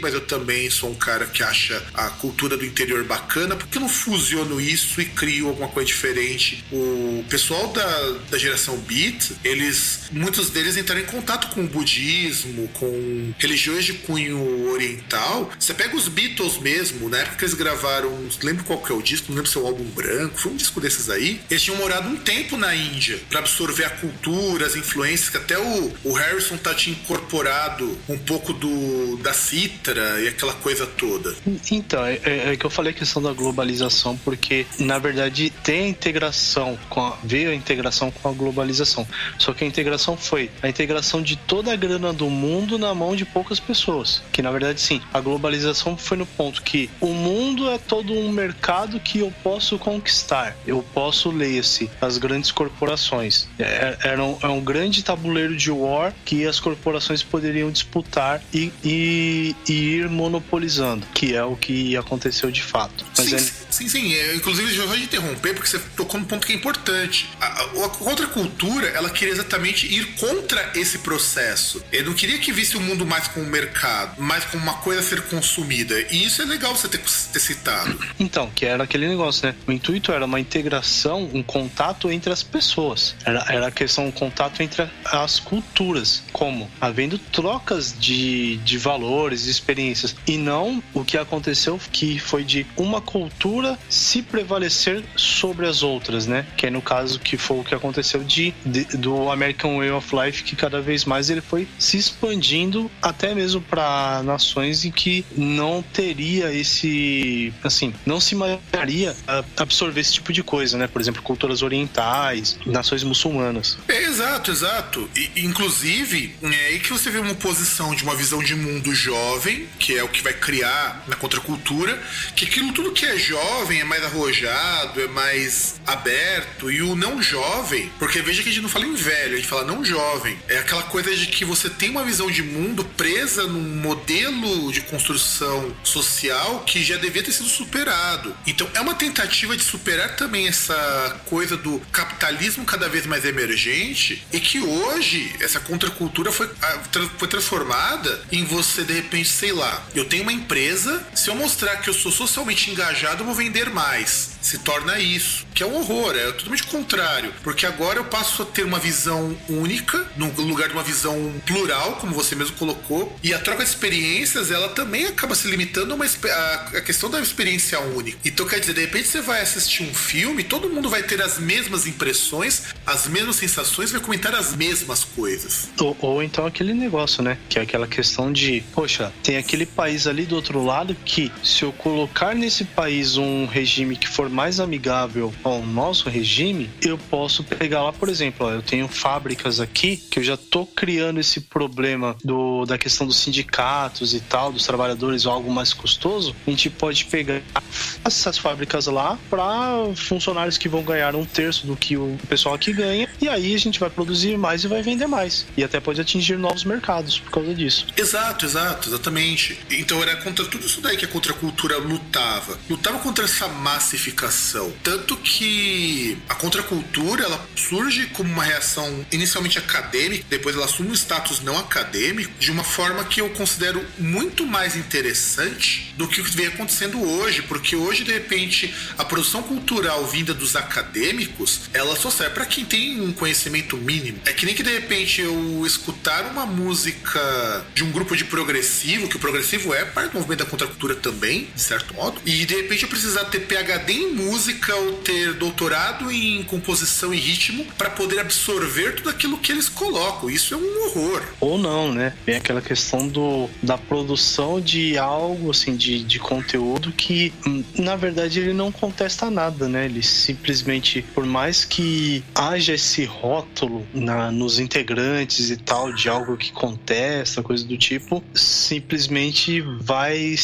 mas eu também sou um cara que acha a cultura do interior bacana, porque eu não fusiono isso e crio alguma coisa diferente? O pessoal da, da geração Beat, eles, muitos deles entraram em contato com o budismo, com religiões de cunho oriental. Você pega os Beatles mesmo, na época que eles gravaram, lembro qual que é o disco, não lembro se é o álbum branco, foi um disco desses aí. Eles tinham morado um tempo na Índia para absorver a cultura, as influências, que até o, o Harrison tá te incorporado um pouco do da cítara e aquela coisa toda. Então, é, é, é, que eu falei a questão da globalização, porque na verdade tem a integração com a, veio a integração com a globalização. Só que a integração foi a integração de toda a grana do mundo na mão de poucas pessoas. Que na verdade sim, a globalização foi no ponto que o mundo é todo um mercado que eu posso conquistar. Eu posso, leia-se, as grandes corporações. É, era um, é um grande tabuleiro de war que as corporações poderiam disputar disputar e, e, e, ir monopolizando, que é o que aconteceu de fato. Mas sim, é... sim, sim. É, inclusive, eu vou te interromper porque você tocou num ponto que é importante. A, a, a contracultura, ela queria exatamente ir contra esse processo. Ele não queria que visse o mundo mais como um mercado, mais como uma coisa a ser consumida. E isso é legal você ter, ter citado. Então, que era aquele negócio, né? O intuito era uma integração, um contato entre as pessoas. Era, era a questão, um contato entre as culturas. Como? Havendo trocas de, de valores, de experiências, e não o que aconteceu que foi de uma cultura se prevalecer sobre as outras, né? Que é no caso que foi o que aconteceu de, de do American Way of Life, que cada vez mais ele foi se expandindo até mesmo para nações em que não teria esse, assim, não se imaginaria absorver esse tipo de coisa, né? Por exemplo, culturas orientais, nações muçulmanas. É, exato, exato. E, inclusive, é aí que você vê uma posição de uma visão de mundo jovem, que é o que vai criar na contracultura, que aquilo tudo que é jovem é mais arrojado, é mais aberto, e o não jovem, porque veja que a gente não fala em velho, a gente fala não jovem, é aquela coisa de que você tem uma visão de mundo presa num modelo de construção social que já devia ter sido superado. Então é uma tentativa de superar também essa coisa do capitalismo cada vez mais emergente e que hoje essa contracultura foi, foi transformada transformada em você, de repente, sei lá, eu tenho uma empresa, se eu mostrar que eu sou socialmente engajado, eu vou vender mais. Se torna isso, que é um horror, é totalmente contrário. Porque agora eu passo a ter uma visão única, no lugar de uma visão plural, como você mesmo colocou, e a troca de experiências, ela também acaba se limitando a, uma, a, questão da experiência única. Então, quer dizer, de repente você vai assistir um filme, todo mundo vai ter as mesmas impressões, as mesmas sensações, vai comentar as mesmas coisas. Ou, ou então aquele negócio, né? Que é aquela questão de, poxa, tem aquele país ali do outro lado que, se eu colocar nesse país um regime que for mais amigável ao nosso regime, eu posso pegar lá, por exemplo, ó, eu tenho fábricas aqui que eu já tô criando esse problema do, da questão dos sindicatos e tal, dos trabalhadores ou algo mais custoso. A gente pode pegar essas fábricas lá para funcionários que vão ganhar um terço do que o pessoal aqui ganha, e aí a gente vai produzir mais e vai vender mais. E até pode atingir novos mercados por causa disso. Exato, exato, exatamente. Então era contra tudo isso daí que a contracultura lutava. Lutava contra essa massificação. Tanto que a contracultura ela surge como uma reação inicialmente acadêmica, depois ela assume um status não acadêmico, de uma forma que eu considero muito mais interessante do que o que vem acontecendo hoje, porque hoje, de repente, a produção cultural vinda dos acadêmicos, ela só serve para quem tem um conhecimento mínimo. É que nem que de repente eu escutar uma música de um grupo de progressivo, que o progressivo é parte do movimento da contracultura também, de certo modo, e de repente eu precisar ter PhD em música ou ter doutorado em composição e ritmo para poder absorver tudo aquilo que eles colocam. Isso é um horror. Ou não, né? Tem aquela questão do, da produção de algo, assim, de, de conteúdo que, hum, na verdade, ele não contesta nada, né? Ele simplesmente, por mais que haja esse rótulo na, nos integrantes e tal, de algo que contesta, coisa do tipo, simplesmente vai.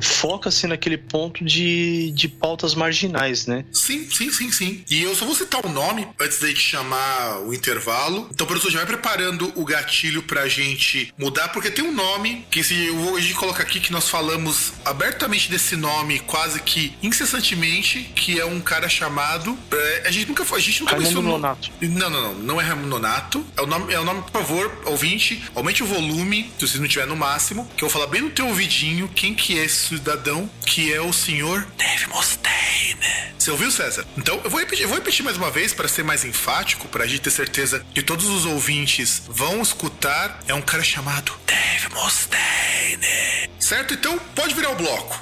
foca-se naquele ponto de, de pautas marginais, né? Sim, sim, sim, sim. E eu só vou citar o nome antes da gente chamar o intervalo. Então, professor, já vai preparando o gatilho pra gente mudar, porque tem um nome que se eu vou a gente colocar aqui que nós falamos abertamente desse nome quase que incessantemente, que é um cara chamado. É, a gente nunca foi. A gente nunca Raimundo. Nonato. Não, não, não. Não é Raimundo Nonato. É o nome, é o nome, por favor, ouvinte, aumente o volume, se você não tiver no máximo, que eu vou falar bem no teu ouvidinho quem que é esse cidadão, que é o senhor Dave Mustaine. Você ouviu, César? Então, eu vou repetir, vou repetir mais uma vez para ser mais enfático, para a gente ter certeza que todos os ouvintes vão escutar. É um cara chamado Dave Mustaine. Certo? Então, pode virar o bloco.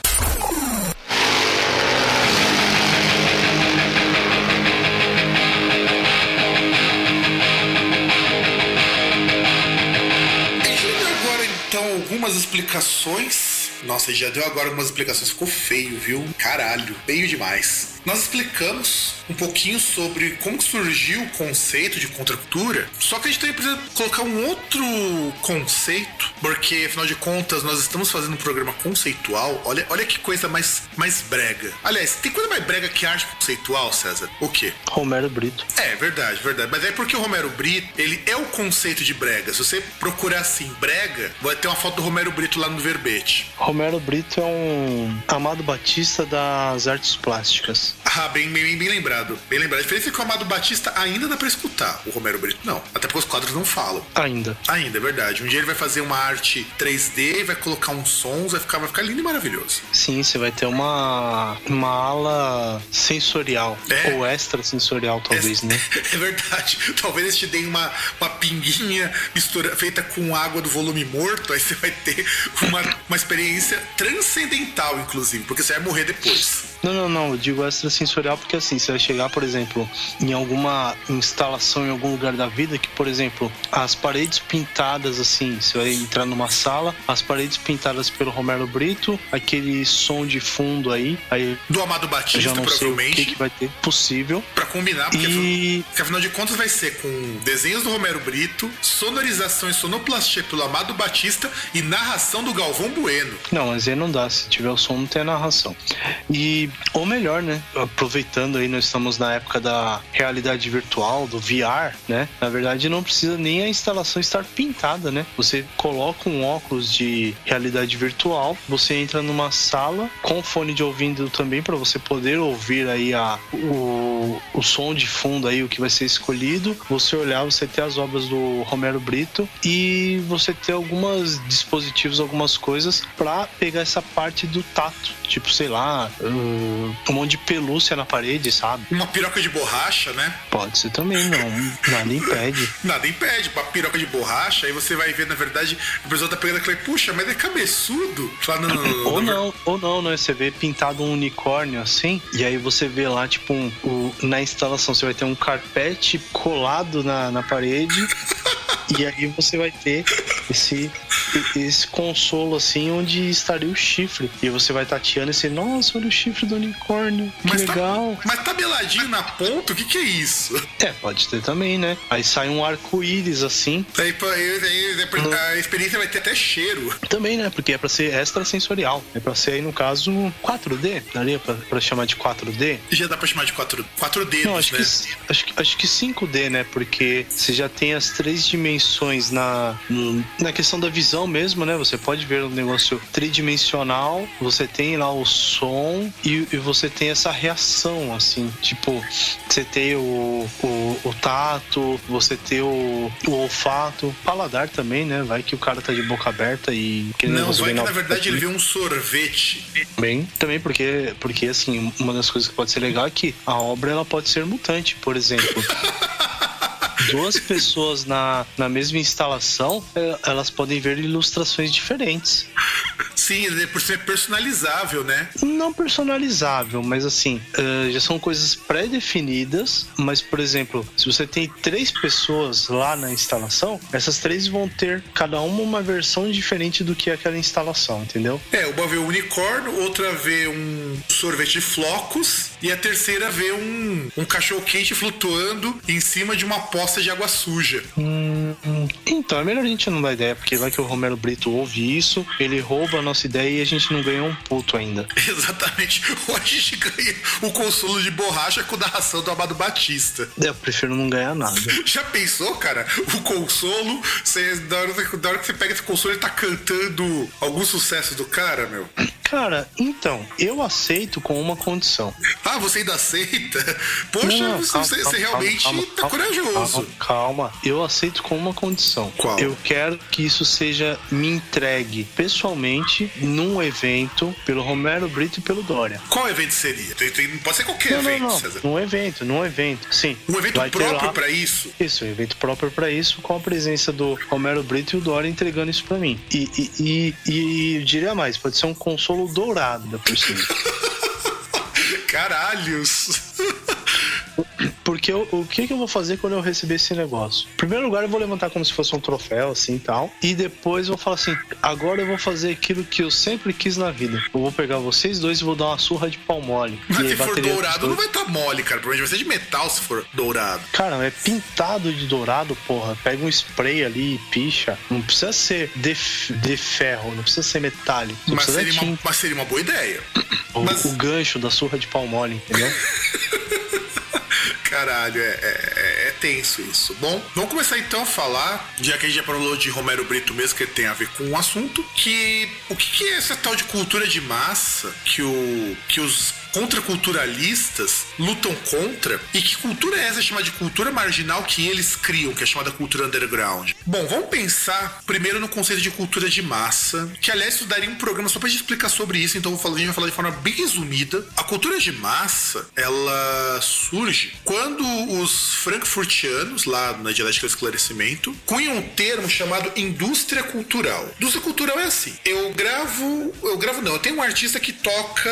Então algumas explicações. Nossa, já deu agora algumas explicações. Ficou feio, viu? Caralho, feio demais. Nós explicamos um pouquinho sobre como surgiu o conceito de contracultura, só que a gente também precisa colocar um outro conceito, porque afinal de contas nós estamos fazendo um programa conceitual. Olha, olha que coisa mais, mais brega. Aliás, tem coisa mais brega que arte conceitual, César? O quê? Romero Brito. É, verdade, verdade. Mas é porque o Romero Brito, ele é o conceito de brega. Se você procurar assim, brega, vai ter uma foto do Romero Brito lá no verbete. Romero Brito é um Amado Batista das artes plásticas. Ah, bem, bem, bem lembrado. Bem lembrado. A diferença é que o Amado Batista ainda dá pra escutar. O Romero Brito não. Até porque os quadros não falam. Ainda. Ainda, é verdade. Um dia ele vai fazer uma arte 3D, vai colocar uns sons, vai ficar, vai ficar lindo e maravilhoso. Sim, você vai ter uma, uma ala sensorial. É. Ou extrasensorial, talvez, né? É verdade. Talvez eles te deem uma, uma pinguinha mistura, feita com água do volume morto, aí você vai ter uma, uma experiência transcendental, inclusive, porque você vai morrer depois. Não, não, não. Eu digo extrasensorial porque assim, você vai chegar, por exemplo, em alguma instalação em algum lugar da vida que, por exemplo, as paredes pintadas assim, você vai entrar numa sala, as paredes pintadas pelo Romero Brito, aquele som de fundo aí, aí Do Amado Batista, já não sei o provavelmente. que, que vai ter possível. Pra combinar, porque, E porque afinal de contas vai ser com desenhos do Romero Brito, sonorização e sonoplastia pelo Amado Batista e narração do Galvão Bueno. Não, mas aí não dá. Se tiver o som, não tem a narração. E, ou melhor, né? Aproveitando aí, nós estamos na época da realidade virtual, do VR, né? Na verdade, não precisa nem a instalação estar pintada, né? Você coloca um óculos de realidade virtual, você entra numa sala com fone de ouvido também para você poder ouvir aí a, o, o som de fundo aí, o que vai ser escolhido. Você olhar, você ter as obras do Romero Brito e você ter alguns dispositivos, algumas coisas para pegar essa parte do tato. Tipo, sei lá, uh, um monte de pelúcia na parede, sabe? Uma piroca de borracha, né? Pode ser também, não. Nada impede. Nada impede, uma piroca de borracha, aí você vai ver, na verdade, a pessoa tá pegando aquele, puxa, mas é cabeçudo. Fala, não, não, não, Ou não, ou não, né? Você vê pintado um unicórnio assim, e aí você vê lá, tipo, um, o- na instalação, você vai ter um carpete colado na, na parede, e aí você vai ter esse, esse consolo assim onde estaria o chifre. E você vai tateando e você, nossa, olha o chifre do unicórnio. Que Mas legal. Tá, mas tabeladinho na ponta, o que, que é isso? É, pode ter também, né? Aí sai um arco-íris assim. Aí, aí- aí- aí- a experiência vai ter até cheiro. Também, né? Porque é pra ser extrasensorial. É pra ser aí, no caso, 4D. Daria pra, pra chamar de 4D? Já dá pra chamar de quatro, quatro dedos, Não, acho né? que, acho, que- acho que 5D, né? Porque você já tem as três dimensões na, na questão da visão mesmo, né? Você pode ver um negócio tridimensional, você tem lá o som e, e você tem essa reação, assim. Tipo, você tem o, o, o tato, você tem o, o olfato, paladar também, né? Vai que o cara tá de boca aberta e... Não, vai que na verdade ele ele vê um sorvete. Bem, também porque, porque assim, uma das coisas que pode ser legal é que a obra ela pode ser mutante, por exemplo. Duas pessoas na, na mesma instalação, eh, elas podem ver ilustrações diferentes. Sim, é por ser personalizável, né? Não personalizável, mas assim, eh, já são coisas pré-definidas. Mas, por exemplo, se você tem três pessoas lá na instalação, essas três vão ter cada uma uma versão diferente do que aquela instalação, entendeu? É, uma vê um unicórnio, outra vê um sorvete de flocos e a terceira vê um, um cachorro quente flutuando em cima de uma poça de água suja. Então, é melhor a gente não dar ideia, porque vai que o Romero Brito ouve isso, ele rouba a nossa ideia e a gente não ganhou um puto ainda. Exatamente. Ou a gente ganha o consolo de borracha com narração do Amado Batista. É, Eu prefiro não ganhar nada. Já pensou, cara? O consolo, você, da, hora, da hora que você pega esse consolo, ele tá cantando algum sucesso do cara, meu. Cara, então, eu aceito com uma condição. Ah, você ainda aceita? Poxa, Não, você, calma, você- calma, você realmente calma, tá corajoso. Calma, calma, eu aceito com uma condição. Qual? Eu quero que isso seja me entregue pessoalmente num evento pelo Romero Brito e pelo Dória. Qual evento seria? Pode ser qualquer Não, não, evento, não. César. Num evento, num evento. Sim. Um evento Vai próprio pra isso? Isso, um evento próprio pra isso, com a presença do Romero Brito e o Dória entregando isso pra mim. E, e, e, e eu diria mais, pode ser um consolo dourado da por cima. Caralhos. Porque eu- o que, que eu vou fazer quando eu receber esse negócio? Em primeiro lugar, eu vou levantar como se fosse um troféu, assim tal. E depois eu vou falar assim: agora eu vou fazer aquilo que eu sempre quis na vida. Eu vou pegar vocês dois e vou dar uma surra de pau mole. Mas e se for dourado, não vai estar mole, cara. Provavelmente vai ser de metal se for dourado. Cara, é pintado de dourado, porra. Pega um spray ali e picha. Não precisa ser de, de ferro, não precisa ser metálico. Não Mas seria, uma, mas seria uma boa ideia. O, Mas, o gancho da surra de pau mole, entendeu? caralho, é, é- é- é tenso isso. Bom, vamos começar então a falar, já que a gente já falou de Romero Brito mesmo, que tem a ver com o assunto, que o que, que é essa tal de cultura de massa que, o, que os contraculturalistas lutam contra e que cultura é essa chamada de cultura marginal que eles criam, que é chamada cultura underground? Bom, vamos pensar primeiro no conceito de cultura de massa, que aliás isso daria um programa só pra gente explicar sobre isso, então eu a gente vai falar de forma bem resumida. A cultura de massa, ela surge quando os frankfurtianos, lá na dialética do esclarecimento, cunham um termo chamado indústria cultural. Indústria cultural é assim, eu gravo, eu gravo não, eu tenho um artista que toca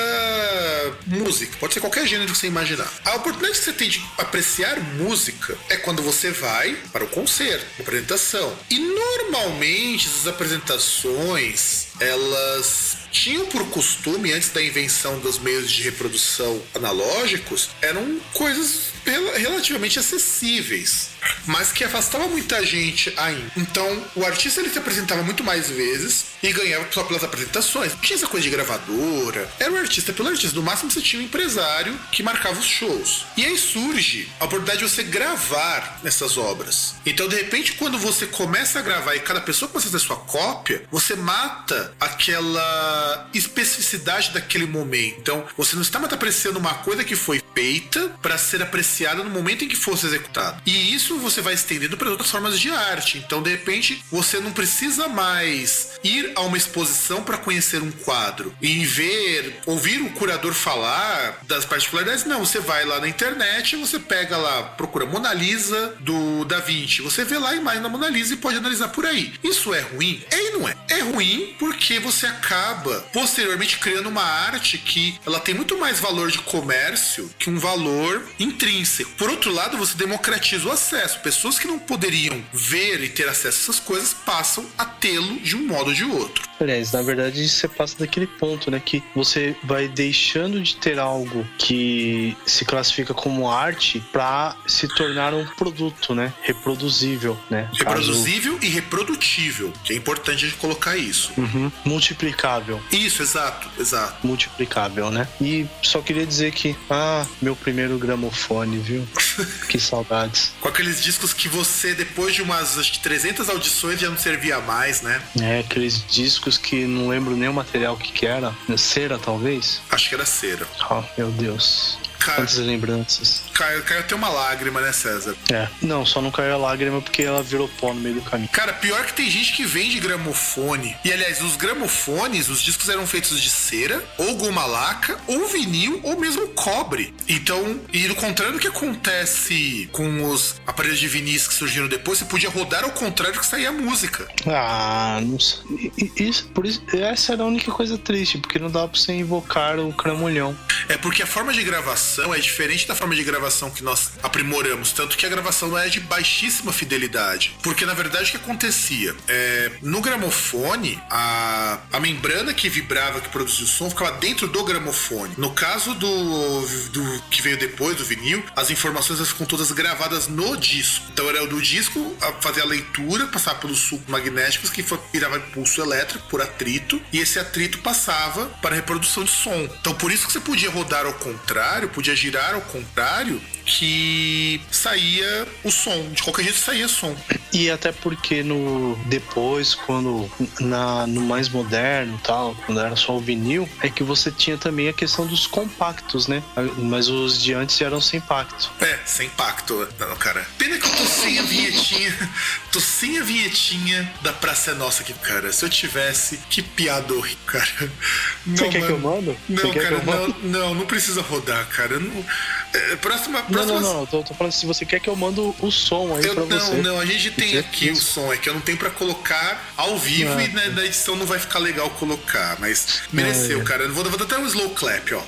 música, pode ser qualquer gênero que você imaginar. A oportunidade que você tem de apreciar música é quando você vai para o concerto, apresentação. E normalmente essas apresentações, elas tinham por costume, antes da invenção dos meios de reprodução analógicos, eram coisas rel- relativamente acessíveis, mas que afastava muita gente ainda. Então, o artista ele se apresentava muito mais vezes e ganhava só pelas apresentações. Não tinha essa coisa de gravadora, era o artista pelo artista. No máximo você tinha um empresário que marcava os shows. E aí surge a oportunidade de você gravar essas obras. Então, de repente, quando você começa a gravar e cada pessoa começa a fazer sua cópia, você mata aquela especificidade daquele momento. Então, você não está mais apreciando uma coisa que foi feita para ser apreciada no momento em que fosse executado. E isso você vai estendendo para outras formas de arte. Então, de repente, você não precisa mais ir a uma exposição para conhecer um quadro e ver, ouvir o curador falar das particularidades. Não, você vai lá na internet, você pega lá, procura Mona Lisa do Da Vinci, você vê lá a imagem da Mona Lisa e pode analisar por aí. Isso é ruim? É e não é. É ruim porque você acaba posteriormente criando uma arte que ela tem muito mais valor de comércio que um valor intrínseco. Por outro lado, você democratiza o acesso. Pessoas que não poderiam ver e ter acesso a essas coisas passam a tê-lo de um modo ou de outro. Aliás, na verdade, você passa daquele ponto, né? Que você vai deixando de ter algo que se classifica como arte para se tornar um produto, né? Reproduzível, né? Reproduzível Caso... e reprodutível, que é importante a gente colocar isso. Uhum. Multiplicável. Isso, exato, exato. Multiplicável, né? E só queria dizer que, ah, meu primeiro gramofone, viu? que saudades. Com aqueles discos que você, depois de umas acho que 300 audições, já não servia mais, né? É, aqueles discos que não lembro nem o material que, que era. Cera, talvez? Acho que era cera. Oh, meu Deus. Cara, Quantas lembranças. Caiu, caiu até uma lágrima, né, César? É. Não, só não caiu a lágrima porque ela virou pó no meio do caminho. Cara, pior que tem gente que vende gramofone. E aliás, os gramofones, os discos eram feitos de cera, ou goma laca, ou vinil, ou mesmo cobre. Então, e do contrário do que acontece com os aparelhos de vinis que surgiram depois, você podia rodar ao contrário que saía a música. Ah, não sei. Isso, por isso, essa era a única coisa triste, porque não dava pra você invocar o cramulhão. É porque a forma de gravação gravação é diferente da forma de gravação que nós aprimoramos, tanto que a gravação é de baixíssima fidelidade. Porque na verdade o que acontecia? É, no gramofone, a, a membrana que vibrava, que produzia o som, ficava dentro do gramofone. No caso do, do que veio depois, do vinil, as informações ficam todas gravadas no disco. Então era do disco a fazer a leitura, passar pelos sucos magnéticos que virava impulso elétrico por atrito, e esse atrito passava para a reprodução de som. Então por isso que você podia rodar ao contrário, podia girar ao contrário que saía o som. De qualquer jeito saía som. E até porque no depois, quando na, no mais moderno tal, quando era só o vinil, é que você tinha também a questão dos compactos, né? Mas os de antes eram sem pacto. É, sem pacto. Não, cara. Pena que eu tô sem a vinhetinha. tô sem a vinhetinha da Praça Nossa aqui, cara. Se eu tivesse, que piada horrível, cara. Não, Você quer mano. que eu mando? Não, cara, não, não, não precisa rodar, cara. Não, é, próxima, próxima... Não, não, não. Tô, tô, falando se você quer que eu mando o som aí eu, pra não, você. Não, não. A gente tem aqui o som. É que eu não tenho pra colocar ao vivo ah, e né, na edição não vai ficar legal colocar. Mas mereceu, é, é. cara. Eu vou, vou dar até um slow clap, ó.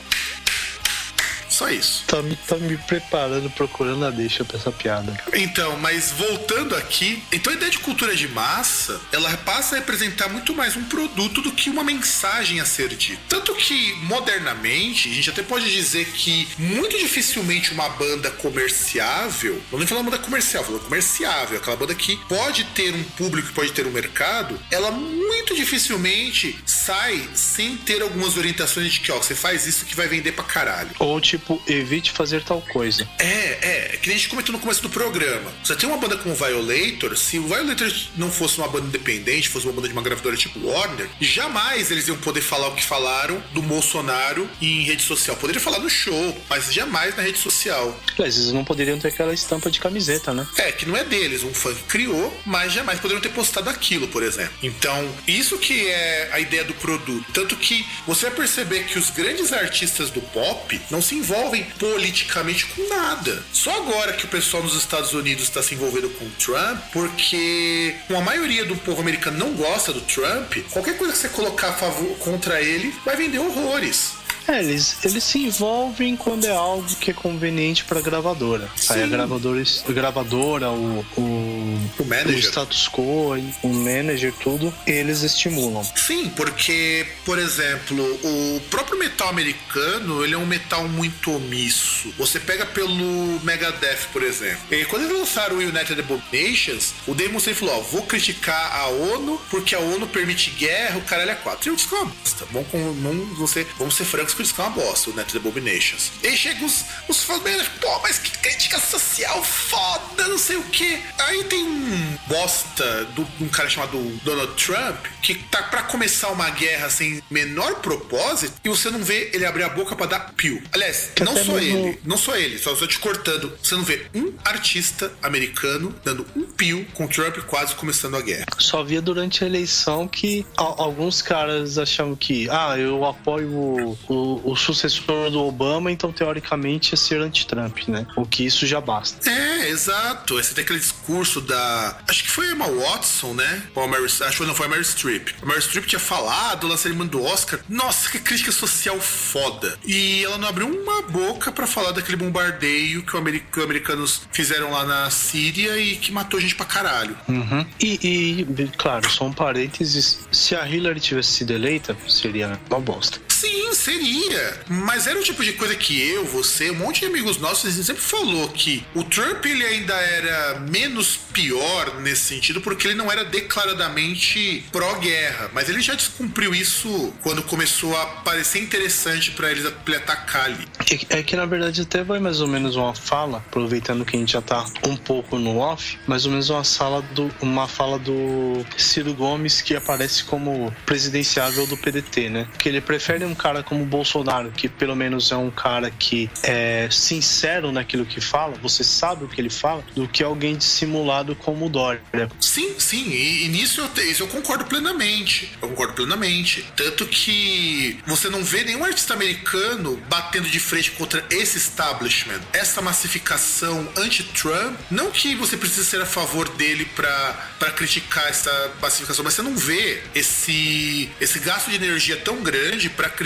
Só isso. Tá, tá me preparando, procurando a deixa pra essa piada. Então, mas voltando aqui, então a ideia de cultura de massa, ela passa a representar muito mais um produto do que uma mensagem a ser dita. Tanto que, modernamente, a gente até pode dizer que muito dificilmente uma banda comerciável, não nem falando banda comercial, falando comerciável, aquela banda que pode ter um público, pode ter um mercado, ela muito dificilmente sai sem ter algumas orientações de que, ó, você faz isso que vai vender pra caralho. Ou tipo, evite fazer tal coisa. É, é, é que nem a gente comentou no começo do programa. Você tem uma banda como o Violator, se o Violator não fosse uma banda independente, fosse uma banda de uma gravadora tipo Warner, jamais eles iam poder falar o que falaram do Bolsonaro em rede social. Poderia falar no show, mas jamais na rede social. Mas eles não poderiam ter aquela estampa de camiseta, né? É, que não é deles, um fã criou, mas jamais poderiam ter postado aquilo, por exemplo. Então, isso que é a ideia do produto. Tanto que você vai perceber que os grandes artistas do pop não se envolvem politicamente com nada. Só agora que o pessoal nos Estados Unidos está se envolvendo com o Trump, porque a maioria do povo americano não gosta do Trump, qualquer coisa que você colocar favor, contra ele vai vender horrores. É, eles, eles se envolvem quando é algo que é conveniente para a gravadora. Sim. Aí a gravadora, a gravadora o, o, o, manager. o status quo, o manager, tudo, eles estimulam. Sim, porque, por exemplo, o próprio metal americano, ele é um metal muito omisso. Você pega pelo Megadeth, por exemplo. E quando eles lançaram o United Abominations, o Damon sempre falou, ó, vou criticar a ONU porque a ONU permite guerra, o caralho é quatro. E eu disse, é uma bosta. Vamos, vamos, vamos, ser, vamos por isso que é uma bosta, o Net Abominations. E aí chegam os, os fãs, pô, mas que crítica social foda, não sei o que. Aí tem um bosta de um cara chamado Donald Trump que tá para começar uma guerra sem menor propósito e você não vê ele abrir a boca para dar pio. Aliás, que não só mesmo... ele, não só ele, só, só te cortando. Você não vê um artista americano dando um pio com Trump quase começando a guerra. Só via durante a eleição que alguns caras acham que, ah, eu apoio o, o o, sucessor do Obama, então teoricamente é ser anti-Trump, né? O que isso já basta. É, exato. Você tem aquele discurso da. Acho que foi a Emma Watson, né? Ou a Mary, acho que não foi a Mary Streep. A Mary Streep tinha falado na cerimônia do Oscar. Nossa, que crítica social foda. E ela não abriu uma boca para falar daquele bombardeio que, os americanos fizeram lá na Síria e que matou gente pra caralho. Uhum. E, e, claro, só um parênteses: se a Hillary tivesse sido eleita, seria uma bosta. Sim, seria. Mas era o tipo de coisa que eu, você, um monte de amigos nossos, sempre falou que o Trump ele ainda era menos pior nesse sentido, porque ele não era declaradamente pró-guerra. Mas ele já descumpriu isso quando começou a parecer interessante para eles atacar ali. É, é que na verdade até vai mais ou menos uma fala, aproveitando que a gente já tá um pouco no off, mais ou menos uma sala do uma fala do Ciro Gomes que aparece como presidenciável do PDT, né? Que ele prefere um cara como Bolsonaro, que pelo menos é um cara que é sincero naquilo que fala, você sabe o que ele fala, do que alguém dissimulado como Dória. Sim, sim, e, e nisso eu, isso eu concordo plenamente. Eu concordo plenamente. Tanto que você não vê nenhum artista americano batendo de frente contra esse establishment, essa massificação anti-Trump. Não que você precise ser a favor dele para criticar essa massificação, mas você não vê esse, esse gasto de energia tão grande para criticar,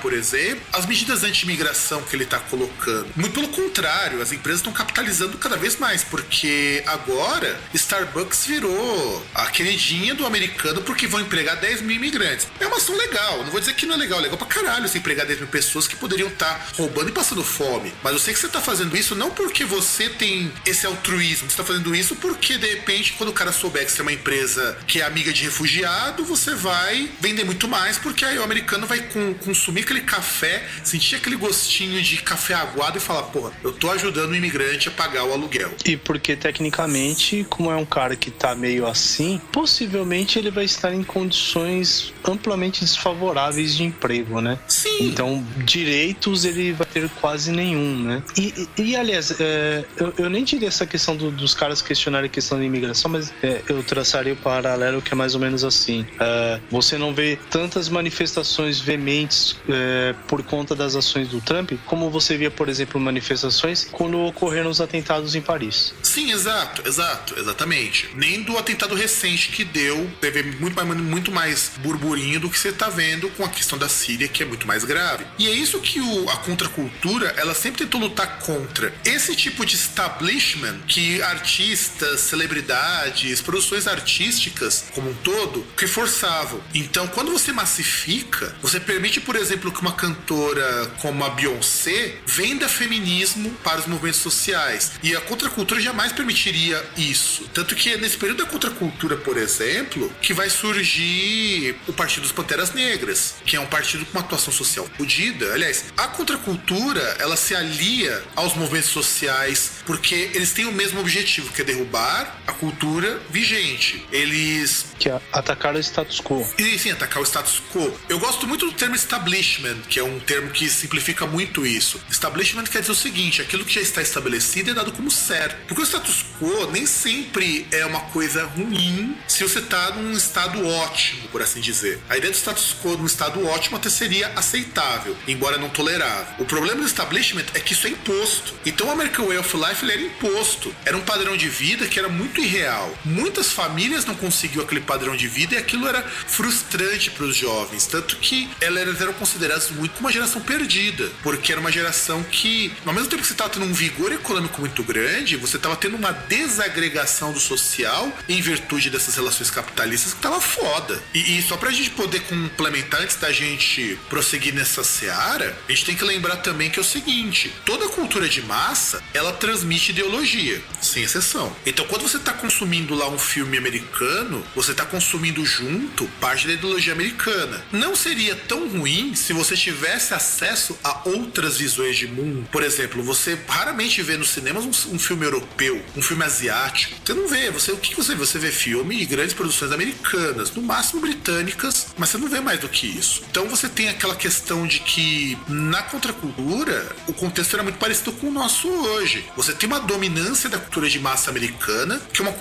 por exemplo, as medidas anti-imigração que ele está colocando. Muito pelo contrário, as empresas estão capitalizando cada vez mais, porque agora Starbucks virou a queridinha do americano porque vão empregar 10 mil imigrantes. É uma ação legal, não vou dizer que não é legal, é legal pra caralho você empregar 10 mil pessoas que poderiam estar tá roubando e passando fome. Mas eu sei que você está fazendo isso não porque você tem esse altruísmo, você está fazendo isso porque de repente, quando o cara souber que você é uma empresa que é amiga de refugiado, você vai vender muito mais, porque aí o americano vai com consumir aquele café, sentir aquele gostinho de café aguado e falar, porra, eu tô ajudando o imigrante a pagar o aluguel. E porque tecnicamente, como é um cara que tá meio assim, possivelmente ele vai estar em condições amplamente desfavoráveis de emprego, né? Sim. Então, direitos ele vai ter quase nenhum, né? E, e, e aliás, é, eu, eu, nem diria essa questão do, dos caras questionarem a questão da imigração, mas é, eu traçaria o paralelo que é mais ou menos assim. É, você não vê tantas manifestações veementes é, por conta das ações do Trump, como você via, por exemplo, manifestações quando ocorreram os atentados em Paris. Sim, exato, exato, exatamente. Nem do atentado recente que deu, teve muito mais, muito mais burburinho do que você está vendo com a questão da Síria, que é muito mais grave. E é isso que o, a contracultura, ela sempre tentou lutar contra. Esse tipo de establishment que artistas, celebridades, produções artísticas como um todo, que forçavam. Então, quando você massifica, você permite por exemplo, que uma cantora como a Beyoncé venda feminismo para os movimentos sociais. E a contracultura jamais permitiria isso. Tanto que é nesse período da contracultura, por exemplo, que vai surgir o Partido dos Panteras Negras, que é um partido com uma atuação social fodida. Aliás, a contracultura, ela se alia aos movimentos sociais porque eles têm o mesmo objetivo, que é derrubar a cultura vigente. Eles... Que é atacar o status quo. E sim, atacar o status quo. Eu gosto muito do termo establishment, que é um termo que simplifica muito isso. Establishment quer dizer o seguinte: aquilo que já está estabelecido é dado como certo. Porque o status quo nem sempre é uma coisa ruim se você está num estado ótimo, por assim dizer. A ideia do status quo num estado ótimo até seria aceitável, embora não tolerável. O problema do establishment é que isso é imposto. Então o American Way of Life era imposto. Era um padrão de vida que era muito irreal. Muitas famílias não conseguiam aquele padrão de vida e aquilo era frustrante para os jovens. Tanto que ela era eram considerados muito uma geração perdida, porque era uma geração que, ao mesmo tempo que você estava tendo um vigor econômico muito grande, você estava tendo uma desagregação do social em virtude dessas relações capitalistas que estava foda. E, e só pra gente poder complementar antes da gente prosseguir nessa seara, a gente tem que lembrar também que é o seguinte: toda cultura de massa ela transmite ideologia, sem exceção. Então, quando você está consumindo lá um filme americano, você está consumindo junto parte da ideologia americana. Não seria tão ruim ruim se você tivesse acesso a outras visões de mundo. Por exemplo, você raramente vê nos cinemas um, um filme europeu, um filme asiático. Você não vê. Você, o que você vê? Você vê filme de grandes produções americanas, no máximo britânicas, mas você não vê mais do que isso. Então você tem aquela questão de que na contracultura o contexto era muito parecido com o nosso hoje. Você tem uma dominância da cultura de massa americana, que é uma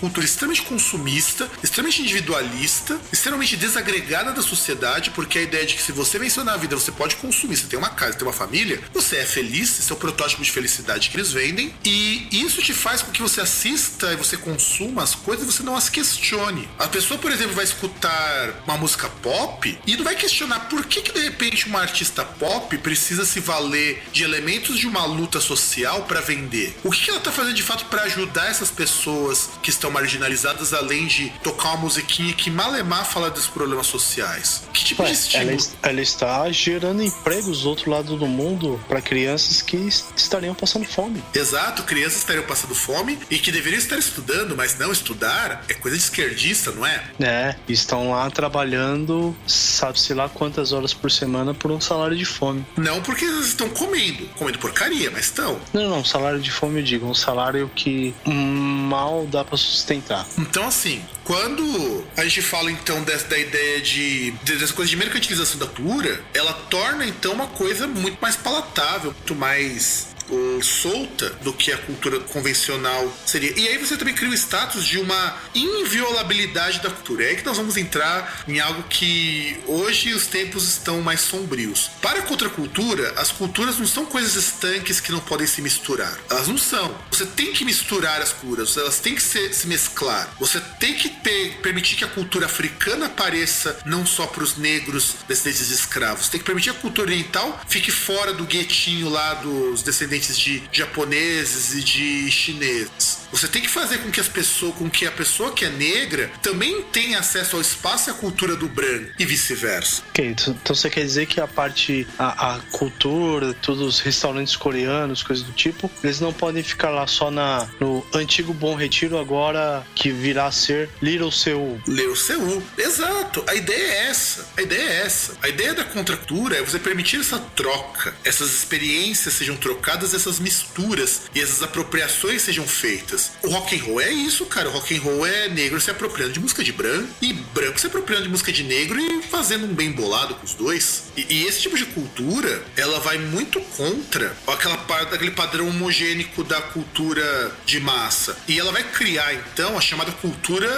cultura extremamente consumista, extremamente individualista, extremamente desagregada da sociedade, porque a ideia de que Se você venceu na vida, você pode consumir, você tem uma casa, tem uma família, você é feliz, esse é o protótipo de felicidade que eles vendem, e isso te faz com que você assista e você consuma as coisas e você não as questione. A pessoa, por exemplo, vai escutar uma música pop e não vai questionar por que, que de repente uma artista pop precisa se valer de elementos de uma luta social para vender. O que, que ela tá fazendo de fato para ajudar essas pessoas que estão marginalizadas, além de tocar uma musiquinha que malemar fala dos problemas sociais? Que tipo de estímulo? ela, ela está gerando empregos do outro lado do mundo para crianças que estariam passando fome. Exato, crianças estariam passando fome e que deveriam estar estudando, mas não estudar é coisa de esquerdista, não é? É, estão lá trabalhando, sabe-se lá quantas horas por semana por um salário de fome. Não porque eles estão comendo, comendo porcaria, mas estão. Não, não, salário de fome eu digo, um salário que mal dá para sustentar. Então, assim, quando a gente fala então dessa da ideia de, de dessa coisa de mercantilização da cultura, ela torna então uma coisa muito mais palatável, muito mais uh, solta do que a cultura convencional seria. E aí você também cria o status de uma inviolabilidade da cultura. É aí que nós vamos entrar em algo que hoje os tempos estão mais sombrios. Para a contracultura, as culturas não são coisas estanques que não podem se misturar. Elas não são. Você tem que misturar as culturas, elas têm que se, se mesclar. Você tem que pe- permitir que a cultura africana apareça não só para os negros descendentes de escravos. Tem que permitir que a cultura oriental fique fora do guetinho lá dos descendentes de japoneses e de chineses. Você tem que fazer com que as pessoas, com que a pessoa que é negra também tenha acesso ao espaço e à cultura do branco e vice-versa. Ok, então então você quer dizer que a parte, a, a cultura, todos os restaurantes coreanos, coisas do tipo, eles não podem ficar lá só na, no antigo Bom Retiro, agora que virá a ser Little Seul. Leu Seul. Exato. A ideia é essa. A ideia é essa. A ideia da contracultura é você permitir essa troca, essas experiências sejam trocadas, essas misturas e essas apropriações sejam feitas. O rock and roll é isso, cara. O rock and roll é negro se apropriando de música de branco e branco se apropriando de música de negro e fazendo um bem bolado com os dois. E, e esse tipo de cultura, ela vai muito contra aquela parte daquele padrão homogênico da cultura de massa. E ela vai criar então a chamada cultura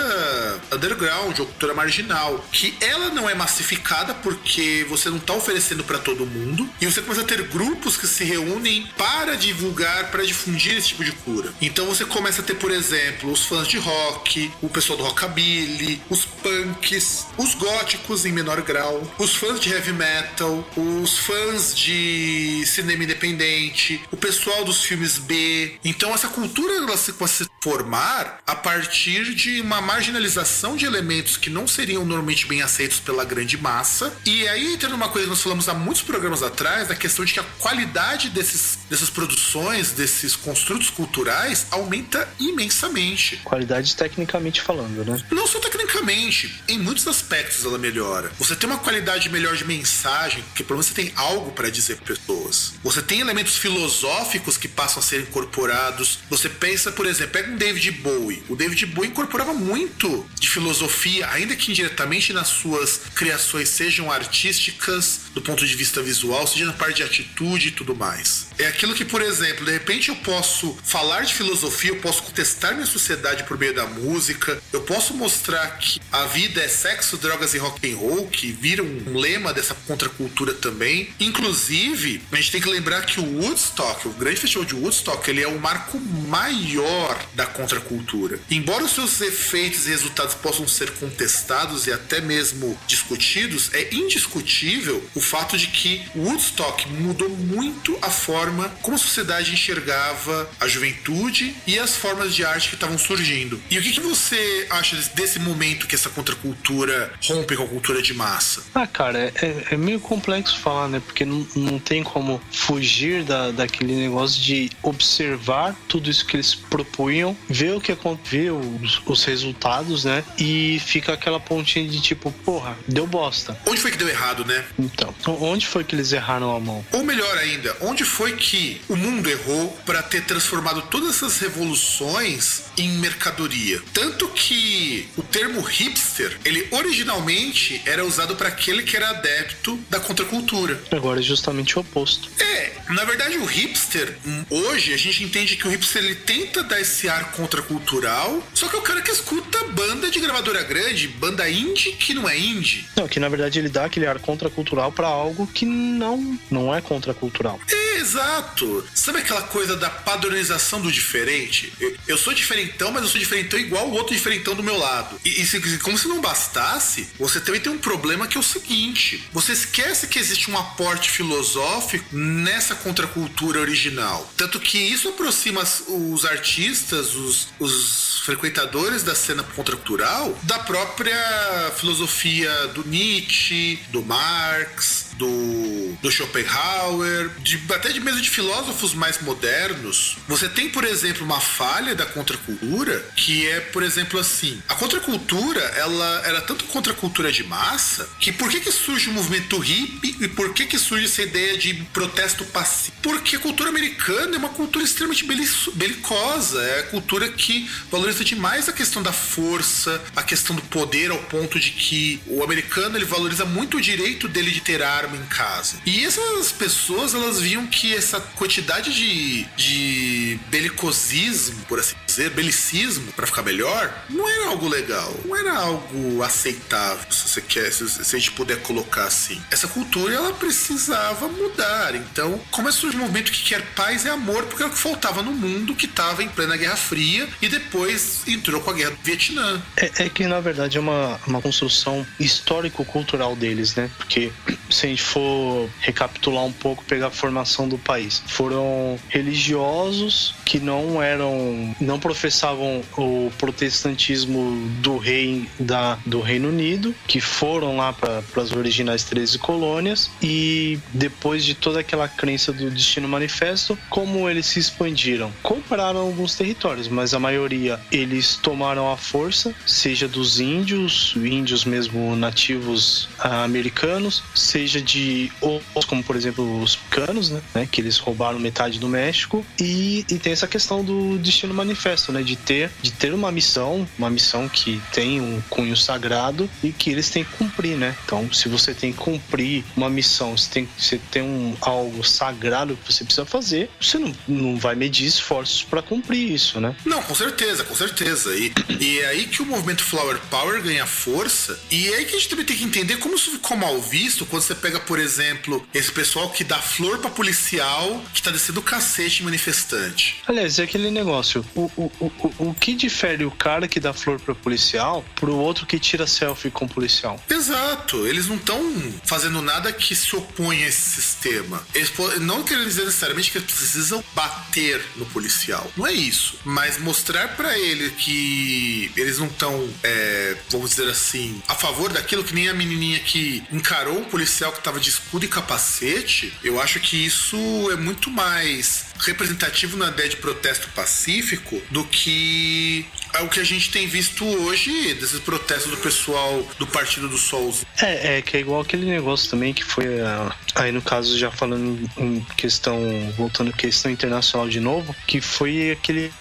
underground ou cultura marginal, que ela não é massificada porque você não está oferecendo para todo mundo e você começa a ter grupos que se reúnem para divulgar, para difundir esse tipo de cura. Então você começa a ter, por exemplo, os fãs de rock, o pessoal do rockabilly, os punks, os góticos em menor grau, os fãs de heavy metal, os fãs de cinema independente, o pessoal dos filmes B. Então essa cultura ela se começa a se formar a partir de uma marginalização de elementos que não seriam normalmente bem aceitos pela grande massa. E aí entra numa coisa que nós falamos há muitos programas atrás, da questão de que a qualidade desses, produções, desses construtos culturais, aumenta imensamente. Qualidade tecnicamente falando, né? Não só tecnicamente, em muitos aspectos ela melhora. Você tem uma qualidade melhor de mensagem, porque pelo menos você tem algo para dizer para pessoas. Você tem elementos filosóficos que passam a ser incorporados. Você pensa, por exemplo, pega um David Bowie. O David Bowie incorporava muito de filosofia, ainda que indiretamente nas suas criações sejam artísticas, do ponto de vista visual, seja na parte de atitude e tudo mais. É aquilo que, por exemplo, de repente eu posso falar de filosofia, eu posso contestar minha sociedade por meio da música, eu posso mostrar que a vida é sexo, drogas e rock and roll, que vira um lema dessa contracultura também. Inclusive, a gente tem que lembrar que o Woodstock, o grande festival de Woodstock, ele é o marco maior da contracultura. Embora os seus efeitos e resultados possam ser contestados e até mesmo discutidos, é indiscutível o fato de que Woodstock mudou muito a forma como a sociedade enxergava a juventude e as formas de arte que estavam surgindo. E o que, que você acha desse, desse momento que essa contracultura rompe com a cultura de massa? Ah, cara, é, é- é meio complexo falar, né? Porque não, não tem como fugir da, daquele negócio de observar tudo isso que eles propunham, ver o que aconteceu, os, os resultados, né? E fica aquela pontinha de tipo, porra, deu bosta. Onde foi que deu errado, né? Então, onde foi que eles erraram a mão? Ou melhor ainda, onde foi que que o mundo errou para ter transformado todas essas revoluções em mercadoria. Tanto que o termo hipster, ele originalmente era usado para aquele que era adepto da contracultura. Agora é justamente o oposto. É, na verdade o hipster, hoje a gente entende que o hipster ele tenta dar esse ar contracultural, só que é o cara que escuta banda de gravadora grande, banda indie que não é indie. Não, que na verdade ele dá aquele ar contracultural para algo que não, não é contracultural. É, exato. Sabe aquela coisa da padronização do diferente? Eu, sou diferentão, mas eu sou diferentão igual o outro diferentão do meu lado. E, e como se não bastasse, você também tem um problema que é o seguinte: você esquece que existe um aporte filosófico nessa contracultura original. Tanto que isso aproxima os artistas, os, os frequentadores da cena contracultural da própria filosofia do Nietzsche, do Marx, do, do Schopenhauer, de, até de mesmo de filósofos mais modernos. Você tem, por exemplo, uma falha da contracultura que é, por exemplo, assim: a contracultura ela era tanto contracultura de massa que por que, que surge o movimento hippie e por que, que surge essa ideia de protesto passivo? Porque a cultura americana é uma cultura extremamente belicosa, é a cultura que valoriza demais a questão da força, a questão do poder, ao ponto de que o americano ele valoriza muito o direito dele de ter arma em casa. E essas pessoas, elas viam que essa quantidade de, de belicosismo, por assim belicismo, para ficar melhor, não era algo legal, não era algo aceitável, se você quer, se, se a gente puder colocar assim. Essa cultura, ela precisava mudar. Então, começou um movimento que quer paz e amor, porque era o que faltava no mundo que estava em plena Guerra Fria e depois entrou com a Guerra do Vietnã. É, é que, na verdade, é uma, uma construção histórico-cultural deles, né? Porque se a gente for recapitular um pouco, pegar a formação do país, foram religiosos que não eram, não professavam o protestantismo do rei da, do Reino Unido, que foram lá para as originais 13 colônias e depois de toda aquela crença do destino manifesto, como eles se expandiram, compraram alguns territórios, mas a maioria eles tomaram a força, seja dos índios, índios mesmo nativos ah, americanos, seja de outros, como por exemplo os canos, né, né, que eles roubaram metade do México, e, e tem essa questão do destino manifesto, né, de ter, de ter uma missão, uma missão que tem um cunho sagrado e que eles têm que cumprir, né? Então, se você tem que cumprir uma missão, você tem, você tem um, algo sagrado que você precisa fazer, você não, não vai medir esforços para cumprir isso, né? Não, com certeza, com certeza. E, e é aí que o movimento Flower Power ganha força, e é aí que a gente também tem que entender como isso ficou mal visto quando você pega, por exemplo, esse pessoal que dá flor pra policial que tá descendo o cacete manifestante. Aliás, é aquele negócio. O, o, o, o que difere o cara que dá flor pra policial pro outro que tira selfie com policial? Exato. Eles não estão fazendo nada que se oponha a esse sistema. Eles não querem dizer necessariamente que eles precisam bater no policial. Não é isso. Mas mostrar para ele que eles não estão, é, vamos dizer assim, a favor daquilo que nem a menininha que encarou o policial que tava de escudo e capacete, eu acho que isso é muito mais representativo na ideia de protesto pacífico do que é o que a gente tem visto hoje desses protestos do pessoal do Partido do Sol. É, é que é igual aquele negócio também que foi uh, aí no caso já falando em questão voltando questão internacional de novo, que foi aquele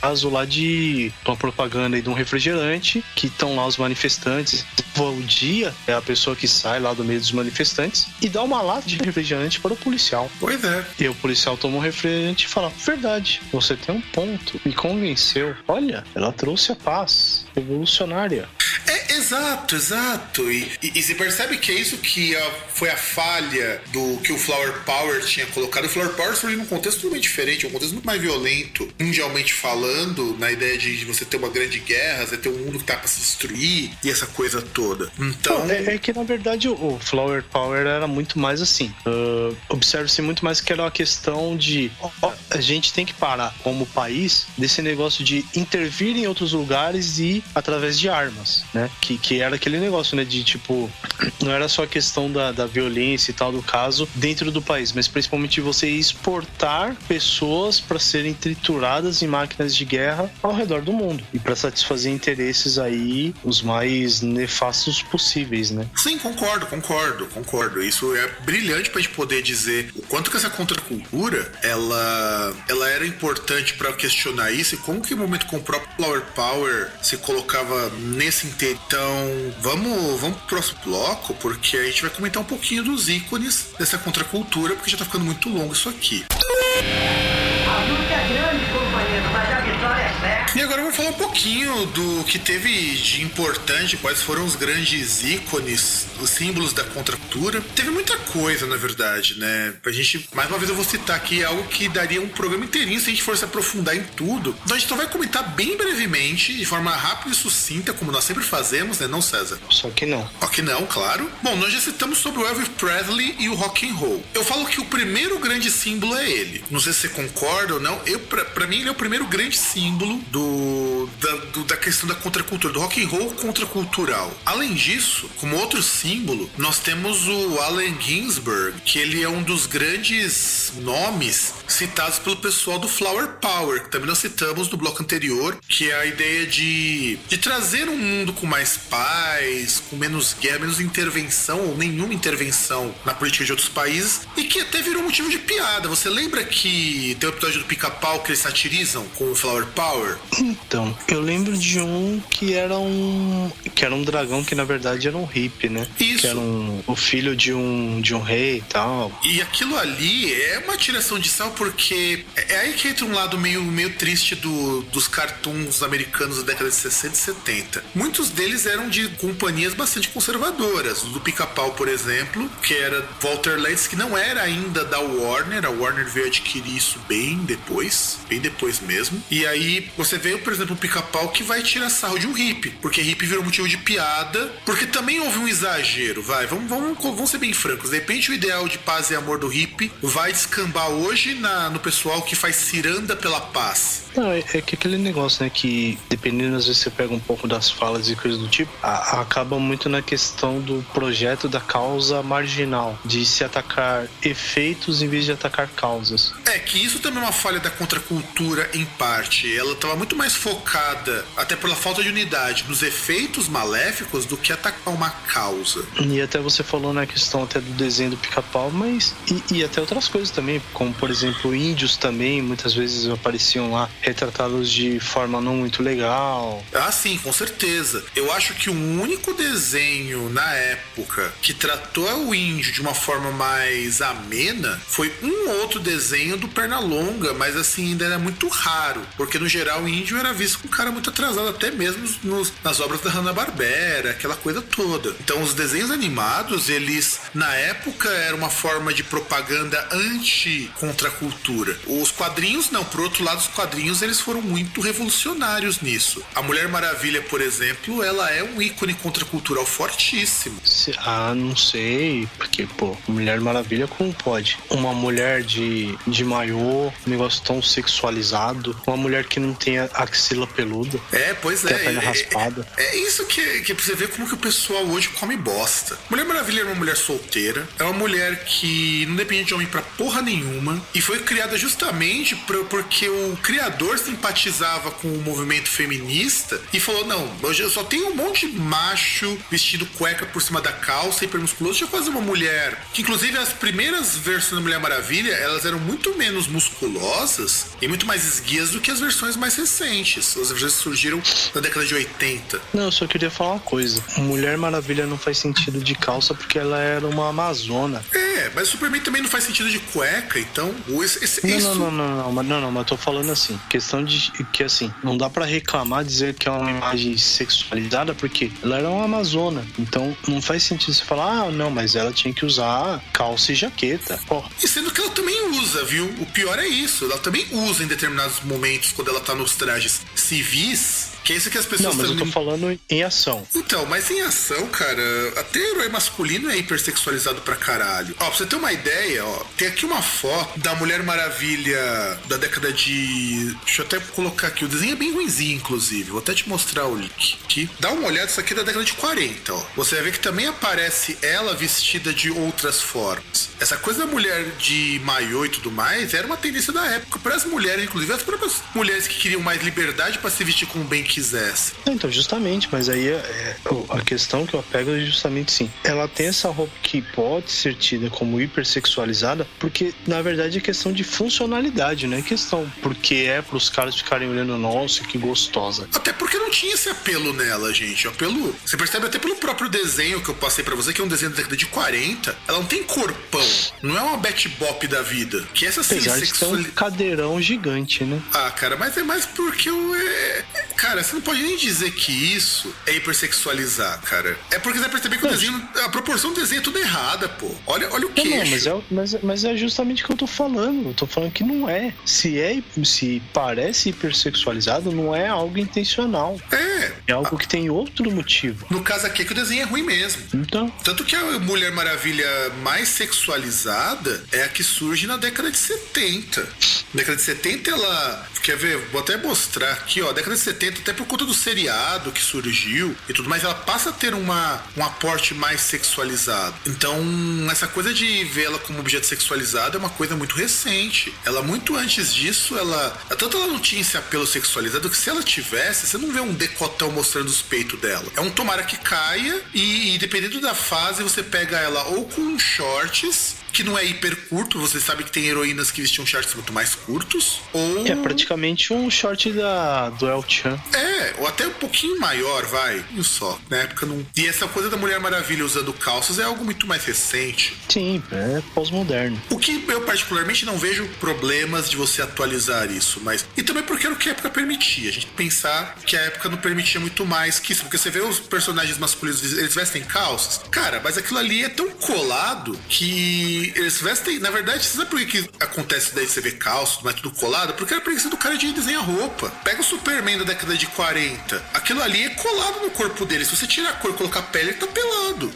caso lá de uma propaganda de um refrigerante que estão lá os manifestantes. O dia é a pessoa que sai lá do meio dos manifestantes e dá uma lata de refrigerante para o policial. Pois é. E o policial toma um refrigerante e fala: Verdade, você tem um ponto. Me convenceu. Olha, ela trouxe a paz revolucionária. Exato, exato. E, e, e, se percebe que é isso que a, foi a falha do que o Flower Power tinha colocado. O Flower Power foi num contexto totalmente diferente, um contexto muito mais violento, mundialmente falando, na ideia de, você ter uma grande guerra, você ter um mundo que tá pra se destruir e essa coisa toda. Então. é, é, que na verdade o Flower Power era muito mais assim. Uh, Observe-se muito mais que era uma questão de ó, a gente tem que parar como país desse negócio de intervir em outros lugares e através de armas, né? Que que, era aquele negócio, né? De tipo, não era só a questão da, da violência e tal do caso dentro do país, mas principalmente você exportar pessoas para serem trituradas em máquinas de guerra ao redor do mundo e para satisfazer interesses aí os mais nefastos possíveis, né? Sim, concordo, concordo, concordo. Isso é brilhante pra gente poder dizer o quanto que essa contracultura ela, ela era importante para questionar isso e como que o momento com o próprio Flower Power se colocava nesse inteiro. Então, vamos, vamos pro próximo bloco, porque a gente vai comentar um pouquinho dos ícones dessa contracultura, porque já tá ficando muito longo isso aqui. A luta é grande, companheiro, mas a vitória é certa. E agora falar um pouquinho do que teve de importante, quais foram os grandes ícones, os símbolos da contracultura. Teve muita coisa, na verdade, né? A gente, mais uma vez, eu vou citar aqui algo que daria um programa inteirinho se a gente fosse aprofundar em tudo. Então a gente só vai comentar bem brevemente, de forma rápida e sucinta, como nós sempre fazemos, né? Não, César? Só que não. Ok, não, claro. Bom, nós já citamos sobre o Elvis Presley e o rock and roll. Eu falo que o primeiro grande símbolo é ele. Não sei se você concorda ou não. Eu, pra, pra mim, ele é o primeiro grande símbolo do da, do- da questão da contracultura, do rock and roll contracultural. Além disso, como outro símbolo, nós temos o Allen Ginsberg, que ele é um dos grandes nomes citados pelo pessoal do Flower Power, que também nós citamos no bloco anterior, que é a ideia de, de trazer um mundo com mais paz, com menos guerra, menos intervenção ou nenhuma intervenção na política de outros países, e que até virou motivo de piada. Você lembra que tem o episódio do Pica-Pau que eles satirizam com o Flower Power? Então, eu lembro de um que era um. que era um dragão que na verdade era um hippie, né? Isso. Que era um, o filho de um, de um rei e tal. E aquilo ali é uma tiração de sal porque é é aí que entra um lado meio, meio triste do- dos cartoons americanos da década de 60 e 70. Muitos deles eram de companhias bastante conservadoras. O do Pica-Pau, por exemplo, que era Walter Lantz, que não era ainda da Warner. A Warner veio adquirir isso bem depois, bem depois mesmo. E aí você vê, por exemplo, o Pica-Pau que vai tirar sarro de um hippie, porque hippie virou motivo de piada, porque também houve um exagero, vai, vamos, vamos, vamos ser bem francos. De repente o ideal de paz e amor do hippie vai descambar hoje na, no pessoal que faz ciranda pela paz. Não, é, é que aquele negócio, né, que dependendo, às vezes você pega um pouco das falas e coisas do tipo, a- acaba muito na questão do projeto da causa marginal, de se atacar efeitos em vez de atacar causas. É que isso também é uma falha da contracultura em parte. Ela estava muito mais focada, até pela falta de unidade, nos efeitos maléficos do que atacar uma causa. E até você falou na questão até do desenho do pica-pau, mas. E, e até outras coisas também, como por exemplo, índios também, muitas vezes apareciam lá retratados de forma não muito legal. Ah, sim, com certeza. Eu acho que o único desenho na época que tratou o índio de uma forma mais amena foi um outro desenho do Pernalonga, mas assim, ainda era muito raro, porque no geral o índio era visto como um cara muito atrasado, até mesmo nos- nas obras da Hanna-Barbera, aquela coisa toda. Então, os desenhos animados, eles, na época, eram uma forma de propaganda anti-contracultura. Os quadrinhos, não. Por outro lado, os quadrinhos, eles foram muito revolucionários nisso. A Mulher Maravilha, por exemplo, ela é um ícone contracultural fortíssimo. Ah, não sei, porque, pô, Mulher Maravilha, como pode? Uma mulher de, de maiô, um negócio tão sexualizado, uma mulher que não tem a axila peluda. É, pois é. perna é- raspada. É, é isso que, que é você ver como que o pessoal hoje come bosta. Mulher Maravilha é uma mulher solteira, é uma mulher que não depende de homem pra porra nenhuma e foi criada justamente pra- porque o criador simpatizava com o movimento feminista e falou: não, hoje eu só tenho um monte de macho vestido cueca por cima da calça, hipermusculoso. Deixa eu fazer uma mulher. Que inclusive as primeiras versões da Mulher Maravilha elas eram muito menos musculosas e muito mais esguias do que as versões mais recentes. As que surgiram na década de 80. Não, eu só queria falar uma coisa. Mulher Maravilha não faz sentido de calça porque ela era uma amazona. É, mas Superman também não faz sentido de cueca, então esse, esse- Não, isso. não, não, não, não, mas não, não, mas eu tô falando assim, questão de que assim, não dá pra reclamar dizer que é uma imagem sexualizada porque ela era uma amazona. Então não faz sentido você falar, ah, não, mas ela tinha que usar calça e jaqueta. Pô, E sendo que ela também usa, viu? O pior é isso. Ela também usa em determinados momentos, quando ela tá nos trajes civis, Que é isso que as Não, pessoas mas eu tô falando em ação. Então, mas em ação, cara, até herói masculino é hipersexualizado pra caralho. Ó, pra você ter uma ideia, ó, tem aqui uma foto da Mulher Maravilha da década de. Deixa eu até colocar aqui. O desenho é bem ruimzinho, inclusive. Vou até te mostrar o link aqui. Dá uma olhada, isso aqui é da década de 40, ó. Você vai ver que também aparece ela vestida de outras formas. Essa coisa da mulher de maiô e tudo mais era uma tendência da época para as mulheres, inclusive as próprias mulheres que queriam mais liberdade pra se vestir como bem quisesse. Então, justamente, mas aí é- é- a questão que eu pego é justamente sim. Ela tem essa roupa que pode ser tida como hipersexualizada, porque na verdade é questão de funcionalidade, não é questão porque é pros caras ficarem olhando, nossa, que gostosa. Até porque não tinha esse apelo nela, gente. O apelo. Você percebe até pelo próprio desenho que eu passei pra você, que é um desenho da década de 40. Ela não tem corpão. Não é uma Betty Bop da vida. Que essa sim, Apesar de ter um cadeirão gigante, né? Ah, cara, mas é mais porque eu. É... Cara, você não pode nem dizer que isso é hipersexualizar, cara. É porque você vai perceber que o desenho. A proporção do desenho é tudo errada, pô. Olha, olha o Não, queixo. não, mas é, mas, mas é justamente o que eu tô falando. Eu tô falando que não é. Se é, se parece hipersexualizado, não é algo intencional. É. É algo que tem outro motivo. No caso aqui é que o desenho é ruim mesmo. Então, Tanto que a Mulher Maravilha mais sexualizada é a que surge na década de 70. Na década de 70 ela. Quer ver? Vou até mostrar aqui, ó. Década de 70, até por conta do seriado que surgiu e tudo mais, ela passa a ter uma, um aporte mais sexualizado. Então, essa coisa de vê-la como objeto sexualizado é uma coisa muito recente. Ela, muito antes disso, ela. Tanto ela não tinha esse apelo sexualizado que se ela tivesse, você não vê um decotão mostrando os peitos dela. É um tomara que caia e, e dependendo da fase, você pega ela ou com shorts. Que não é hiper curto, você sabe que tem heroínas que vestiam shorts muito mais curtos. Ou. é um short da, do El Chan. É, ou até um pouquinho maior, vai. E só. Na época não. E essa coisa da Mulher Maravilha usando calças é algo muito mais recente. Sim, é pós-moderno. O que eu particularmente não vejo problemas de você atualizar isso, mas. E também porque era o que a época permitia. A gente pensar que a época não permitia muito mais que isso. Porque você vê os personagens masculinos, eles vestem calças. Cara, mas aquilo ali é tão colado que eles vestem. Na verdade, você sabe por que, que acontece daí você vê calças, mas tudo colado? Porque era preguiça do cara de desenhar roupa. Pega o Superman da década de 40. Aquilo ali é colado no corpo dele. Se você tirar a cor e colocar a pele, ele tá pelado.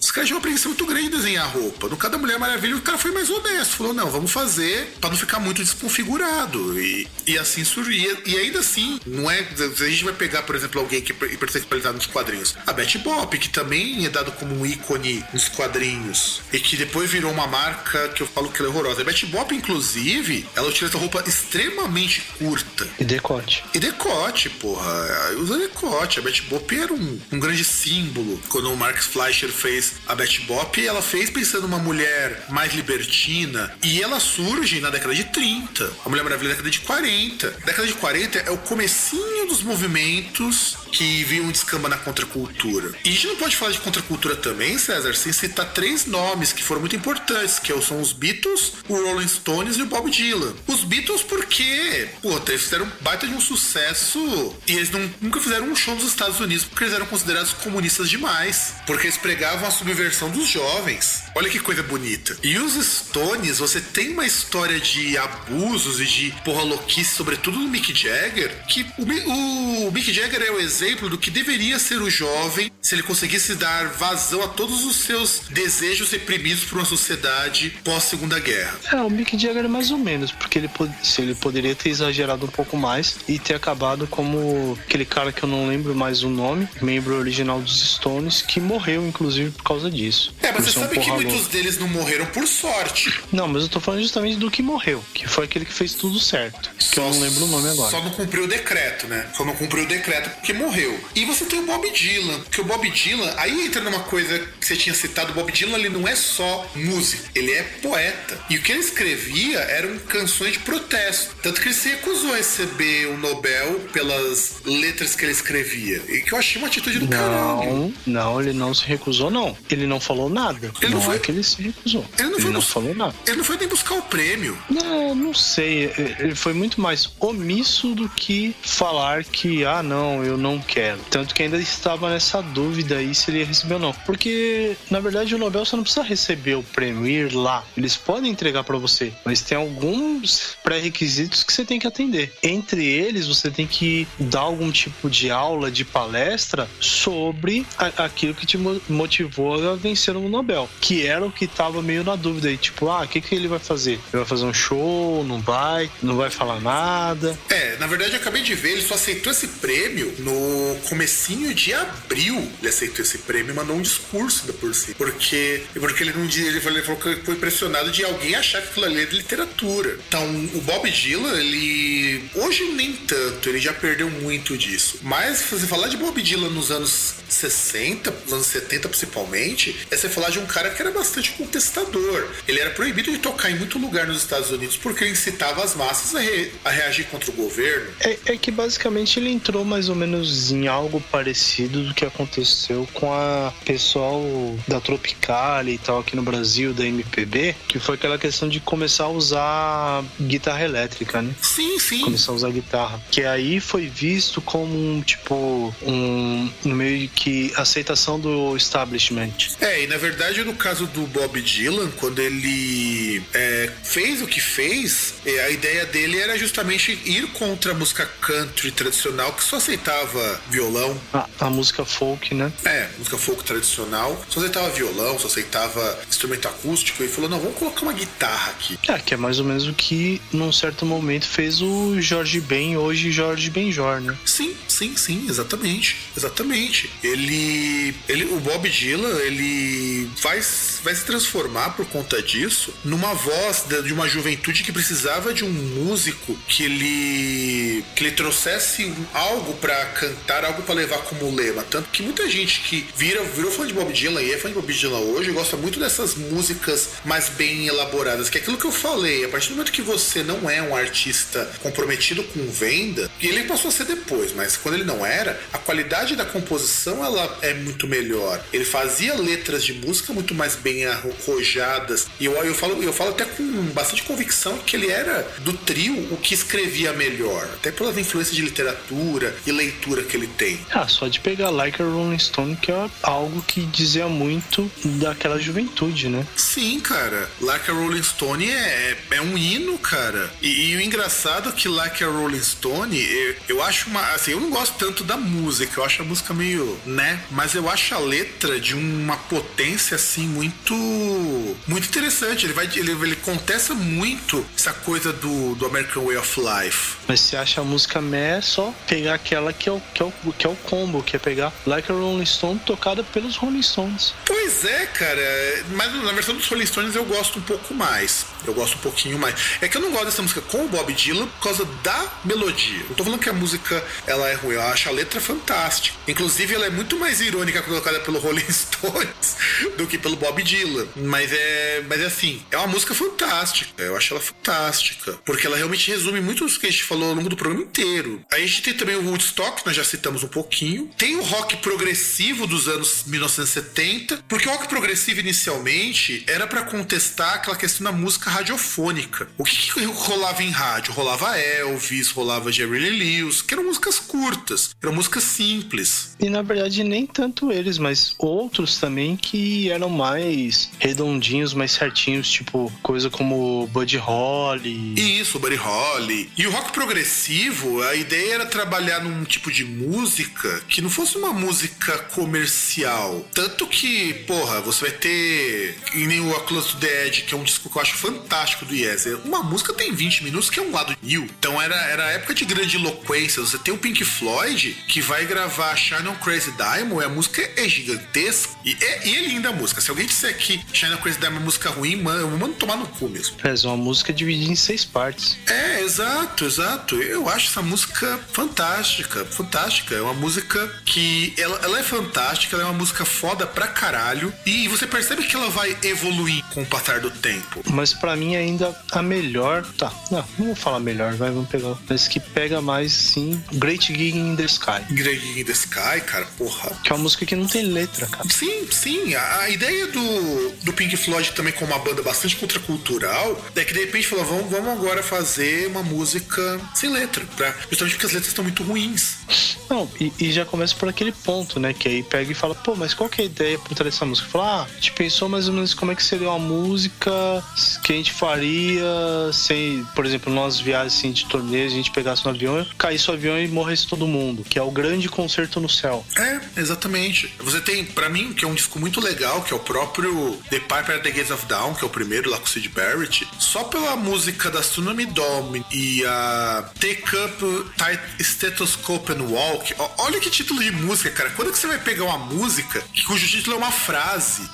Os caras tinham uma preguiça muito grande de desenhar roupa. No caso da Mulher Maravilha, o cara foi mais honesto. Falou, não, vamos fazer pra não ficar muito desconfigurado. E, e assim surgia. E ainda assim, não é. Se a gente vai pegar, por exemplo, alguém que é hipersexualizado nos quadrinhos. A Betty Bop, que também é dado como um ícone nos quadrinhos. E que depois virou uma marca que eu falo que ela é horrorosa. A Betty Bop, inclusive, ela utiliza roupa extremamente curta. E decote. E decote, porra. Usa decote. A Betty Bop era um, um grande símbolo. Quando o Mark Fleischer fez a Betty Bop, ela fez pensando numa mulher mais libertina. E ela surge na década de 30. A Mulher Maravilha na década de 40. A década de 40 é o comecinho dos movimentos que vinham descamba na contracultura. E a gente não pode falar de contracultura também, César, sem citar três nomes que foram muito importantes, que são os Beatles, o Rolling Stones e o Bob Dylan. Os Beatles porque, pô, eles fizeram baita de um sucesso e eles não- nunca fizeram um show nos Estados Unidos porque eles eram considerados comunistas demais, porque eles pregavam a subversão dos jovens. Olha que coisa bonita. E os Stones, você tem uma história de abusos e de porra louquice, sobretudo no Mick Jagger, que o, Mi- o Mick Jagger é o exemplo do que deveria ser o jovem se ele conseguisse dar vazão a todos os seus desejos reprimidos por uma sociedade pós-segunda guerra. É, o Mick Jagger é mais ou menos, porque ele, se ele poderia ter exagerado um pouco mais e ter acabado como aquele cara que eu não lembro mais o nome, membro original dos Stones, que morreu, inclusive, por causa disso. É, mas você um sabe que muitos deles não morreram por sorte. Não, mas eu tô falando justamente do que morreu, que foi aquele que fez tudo certo. Que eu não lembro o nome agora. Só não cumpriu o decreto, né? Só não cumpriu o decreto porque morreu. E você tem o Bob Dylan, que o Bob Dylan, aí entra numa coisa que você tinha citado, o Bob Dylan ele não é só músico, ele é poeta. E o que ele escrevia eram canções de protesto. Tanto que ele se recusou a receber o Nobel pelas letras que ele escrevia. E que eu achei uma atitude do caralho. Não, não, ele não se recusou, não. Ele não falou nada. Ele não não foi- é que ele se recusou. Ele não ele não bus- falou nada. Ele não foi nem buscar o prêmio. Não, não sei. Ele foi muito mais omisso do que falar que, ah, não, eu não quero. Tanto que ainda estava nessa dúvida aí se ele ia receber ou não. Porque, na verdade, o Nobel você não precisa receber o prêmio, ir lá. Eles podem entregar pra você, mas tem alguns pré-requisitos que você tem tem que atender. Entre eles, você tem que dar algum tipo de aula, de palestra sobre a, aquilo que te motivou a vencer o Nobel, que era o que tava meio na dúvida aí, tipo, ah, o que, que ele vai fazer? Ele vai fazer um show? Não vai? Não vai falar nada? É, na verdade eu acabei de ver, ele só aceitou esse prêmio no comecinho de abril. Ele aceitou esse prêmio e mandou um discurso da por si. Porque, porque ele não ele falou, que foi impressionado de alguém achar que aquilo ali é de literatura. Então, o Bob Dylan, ele. Hoje nem tanto, ele já perdeu muito disso. Mas se falar de Bob Dylan nos anos 60, nos anos 70 principalmente, é você falar de um cara que era bastante contestador. Ele era proibido de tocar em muito lugar nos Estados Unidos porque ele incitava as massas a, re, a reagir contra o governo. É, é, que basicamente ele entrou mais ou menos em algo parecido do que aconteceu com a pessoal da Tropical e tal aqui no Brasil, da MPB, que foi aquela questão de começar a usar guitarra elétrica, né? Sim, sim. Começar a usar guitarra. Que aí foi visto como um tipo um no meio que aceitação do establishment. É, e na verdade no caso do Bob Dylan, quando ele é, fez o que fez, é, a ideia dele era justamente ir contra a música country tradicional que só aceitava violão. A, a música folk, né? É, música folk tradicional, só aceitava violão, só aceitava instrumento acústico e falou: não, vamos colocar uma guitarra aqui. É, que é mais ou menos o que num certo momento fez o Jorge Ben, hoje Jorge Benjor, né? Sim, sim, sim, exatamente. Exatamente. Ele, ele o Bob Dylan, ele vai, vai se transformar por conta disso numa voz de, uma juventude que precisava de um músico que ele que ele trouxesse algo para cantar, algo para levar como lema. Tanto que muita gente que vira, virou fã de Bob Dylan e é fã de Bob Dylan hoje gosta muito dessas músicas mais bem elaboradas, que é aquilo que eu falei. A partir do momento que você não é um artista comprometido com venda, e ele passou a ser depois, mas quando ele não era, a qualidade da composição ela é muito melhor. Ele fazia letras de música muito mais bem arrojadas. E eu, eu, falo, eu falo até com bastante convicção que ele era do trio o que escrevia melhor, até pelas influências de literatura e leitura que ele tem. Ah, só de pegar Like a Rolling Stone, que é algo que dizia muito daquela juventude, né? Sim, cara. Like a Rolling Stone é, é um hino, cara. E, e, o engraçado é que Like a Rolling Stone, eu, eu acho uma. Assim, eu não gosto tanto da música, eu acho a música meio, né? Mas eu acho a letra de uma potência, assim, muito. Muito interessante. Ele vai. Ele, ele contesta muito essa coisa do, do American Way of Life. Mas você acha a música meh, é só pegar aquela que é, o, que, é o, que é o combo, que é pegar Like a Rolling Stone tocada pelos Rolling Stones. Pois é, cara. Mas na versão dos Rolling Stones eu gosto um pouco mais. Eu gosto um pouquinho mais. É que eu não gosto dessa música com o Bob Dylan por causa da melodia. Não tô falando que a música ela é ruim, eu acho a letra fantástica. Inclusive, ela é muito mais irônica colocada pelo Rolling Stones do que pelo Bob Dylan. Mas é, mas é assim, é uma música fantástica. Eu acho ela fantástica. Porque ela realmente resume muito o que a gente falou ao longo do programa inteiro. A gente tem também o Woodstock, nós já citamos um pouquinho. Tem o rock progressivo dos anos 1970, porque o rock progressivo inicialmente era para contestar aquela questão da música radiofônica. O que, que, rolava em rádio? Rolava Elvis, rolava Jerry Lee Lewis, que eram músicas curtas, eram músicas simples. E na verdade nem tanto eles, mas outros também que eram mais redondinhos, mais certinhos, tipo coisa como Buddy Holly. Isso, Buddy Holly. E o rock progressivo, a ideia era trabalhar num tipo de música que não fosse uma música comercial. Tanto que, porra, você vai ter. E nem o Close to the Edge, que é um disco que eu acho fantástico do Yes. Uma música tem 20 minutos, que é um lado new. Então era, era época de grande eloquência. Você tem o Pink Floyd, que vai gravar Shine on Crazy Diamond, e a música é gigantesca. E é, e é linda a música. Se alguém disser que Shine on Crazy Diamond é música ruim, mano, eu mando tomar no cu mesmo. É uma música dividida em seis partes. É, exato, exato. Eu acho essa música fantástica, fantástica. É uma música que ela, ela é fantástica, ela é uma música foda pra caralho. E você percebe que ela vai evoluir com o passar do tempo. Mas para mim ainda a melhor, tá, não, não vou falar melhor, vai, vamos pegar, mas que pega mais sim, Great Gig in the Sky. Great Gig in the Sky, cara, porra. Que é uma música que não tem letra, cara. Sim, sim, a, a ideia do, do Pink Floyd também com uma banda bastante contracultural é que de repente falou, vamos, vamos agora fazer uma música sem letra, pra, justamente porque as letras estão muito ruins. Não, e, e, já começa por aquele ponto, né? Que aí pega e fala, pô, mas qual que é a ideia por trás dessa música. Falar, ah, a gente pensou mais ou menos como é que seria uma música que a gente faria sem, por exemplo, nós viagens assim, de torneio, a gente pegasse um avião, caísse o avião e morresse todo mundo, que é o grande concerto no céu. É, exatamente. Você tem, para mim, que é um disco muito legal, que é o próprio The Piper at the Gates of Dawn, que é o primeiro lá com o Sid Barrett, só pela música da Tsunami Dome e a Take Up Tight Stethoscope and Walk. Olha que título de música, cara. Quando é que você vai pegar uma música cujo título é uma frase,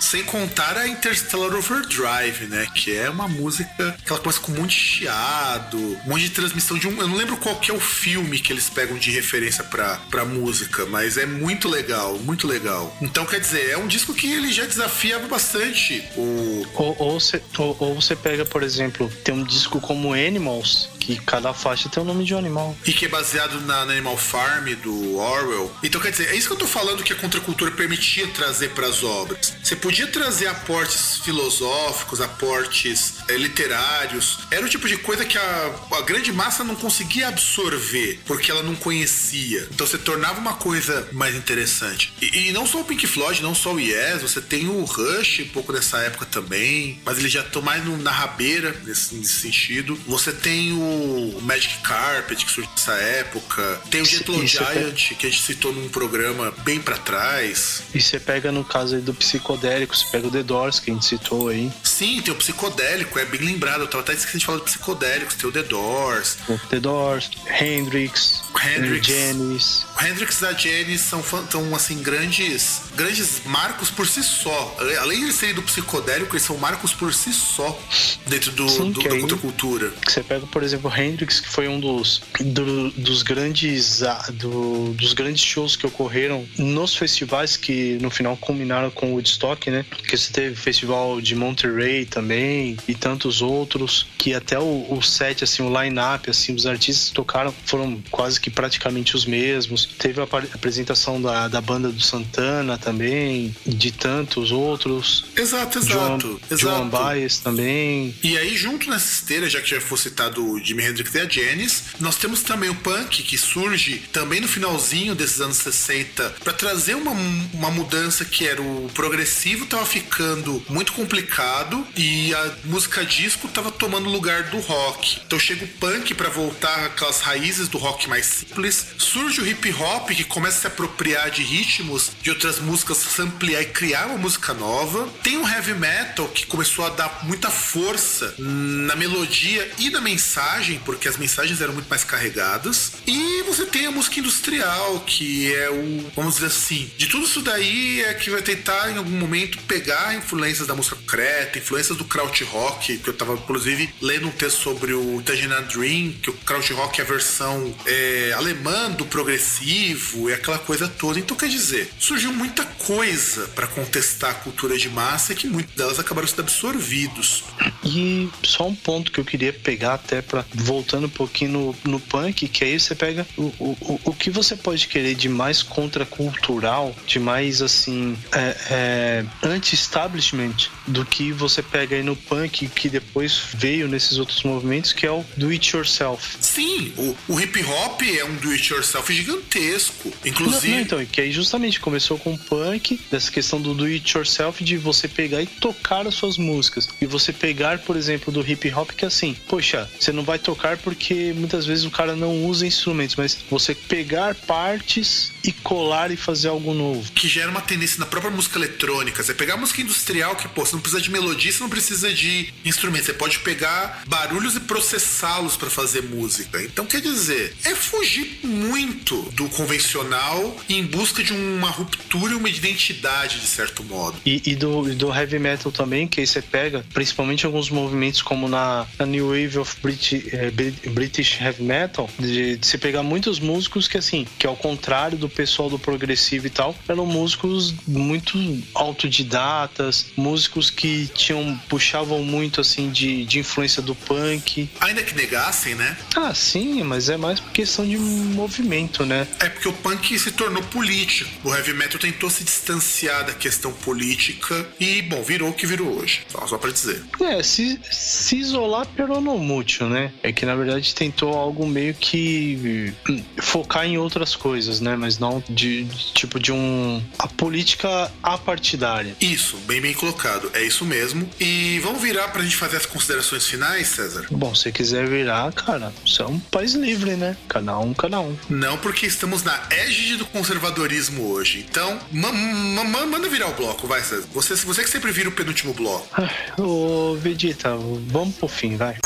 sem contar a Interstellar Overdrive, né? Que é uma música que ela começa com um monte de chiado, um monte de transmissão de um. Eu não lembro qual que é o filme que eles pegam de referência pra, pra música, mas é muito legal, muito legal. Então, quer dizer, é um disco que ele já desafiava bastante o. Ou, ou, você, ou, ou você pega, por exemplo, tem um disco como Animals, que cada faixa tem o nome de um animal. E que é baseado na, na Animal Farm do Orwell. Então, quer dizer, é isso que eu tô falando que a contracultura permitia trazer para as obras. Você podia trazer aportes filosóficos, aportes é, literários. Era o tipo de coisa que a, a grande massa não conseguia absorver, porque ela não conhecia. Então você tornava uma coisa mais interessante. E, e não só o Pink Floyd, não só o Yes, você tem o Rush um pouco nessa época também, mas eles já estão mais no, na rabeira nesse, nesse, sentido. Você tem o Magic Carpet, que surgiu nessa época. Tem o Gentle Giant, que a gente citou num programa bem para trás. E você pega no caso aí do psicodélico, você pega o The Doors, que a gente citou aí. Sim, tem o psicodélico, é bem lembrado. Eu tava até esquecendo de falar do psicodélicos, tem o The Doors. The Doors, Hendrix, Hendrix. Janis. O Hendrix e a Janis são, são assim, grandes, grandes marcos por si só. Além de serem do psicodélico, eles são marcos por si só dentro do, Sim, do da aí- contracultura. Você pega, por exemplo, o Hendrix, que foi um dos, do- dos grandes do- dos grandes shows que ocorreram nos festivais que no final culminaram com o Woodstock, né? Que você teve o festival de Monterey também e tantos outros, que até o, o set, assim, o line-up, assim, os artistas que tocaram foram quase que praticamente os mesmos. Teve a apresentação da, da banda do Santana também, de tantos outros. Exato, exato. Joan exato. Baez também. E aí, junto nessa esteira, já que já foi citado o Jimi Hendrix e a Janis, nós temos também o punk, que surge também no finalzinho desses anos 60, para trazer uma, uma mudança que era o progressivo tava ficando muito complicado e a música disco tava tomando lugar do rock. Então chega o punk para voltar aquelas raízes do rock mais simples. Surge o hip hop, que começa a se apropriar de ritmos de outras músicas, samplear e criar uma música nova. Tem o heavy metal, que começou a dar muita força na melodia e na mensagem, porque as mensagens eram muito mais carregadas. E você tem a música industrial, que é o, vamos dizer assim, de tudo isso daí é que vai tentar em algum momento pegar influências da música concreta, influências do krautrock, que eu tava inclusive lendo um texto sobre o Tajina Dream, que o krautrock é a versão é, alemã do progressivo e aquela coisa toda. Então quer dizer, surgiu muita coisa para contestar a cultura de massa e que muitas delas acabaram sendo absorvidos. E só um ponto que eu queria pegar até para voltando um pouquinho no, no punk, que aí você pega o, o, o- que você pode querer de mais contracultural, de mais assim é, é, anti-establishment do que você pega aí no punk que depois veio nesses outros movimentos, que é o do it yourself. Sim, o, o hip hop é um do it yourself gigantesco. Inclusive, Não, não, então, que aí justamente começou com o punk, dessa questão do do it yourself, de você pegar e tocar as suas músicas. E você pegar, por exemplo, do hip hop, que é assim, poxa, você não vai tocar porque muitas vezes o cara não usa instrumentos, mas você pegar partes e colar e fazer algo novo. que gera uma tendência na própria música eletrônica. Você pegar música industrial, que, pô, você não precisa de melodia, você não precisa de instrumento. Você pode pegar barulhos e processá-los para fazer música. Então, quer dizer, é fugir muito do convencional em busca de uma ruptura e uma identidade, de certo modo. E, e do, e do heavy metal também, que aí você pega, principalmente alguns movimentos como na, na New Wave of Brit, eh, Brit- British Heavy Metal, de, de se pegar muitos músicos que assim, que ao contrário do pessoal do progressivo e tal, eram músicos muito autodidatas, músicos que tinham puxavam muito assim de, de influência do punk. Ainda que negassem, né? Ah, sim, mas é mais por questão de movimento, né? É porque o punk se tornou político. O heavy metal tentou se distanciar da questão política e, bom, virou o que virou hoje. Só, só pra dizer. É, se, se isolar pelo não mútil, né? É que na verdade tentou algo meio que hum, focar em outras coisas, né? Mas não de, de tipo de um a política apartidária. Isso, bem bem colocado. É isso mesmo. E vamos virar pra gente fazer as considerações finais, César? Bom, se quiser virar, cara, isso é um país livre, né? Cada um, cada um. Não, porque estamos na égide do conservadorismo hoje. Então, ma ma ma manda virar o bloco, vai, César. Você, você que sempre vira o penúltimo bloco. Ai, Ô, Vegeta, vamos pro fim, vai.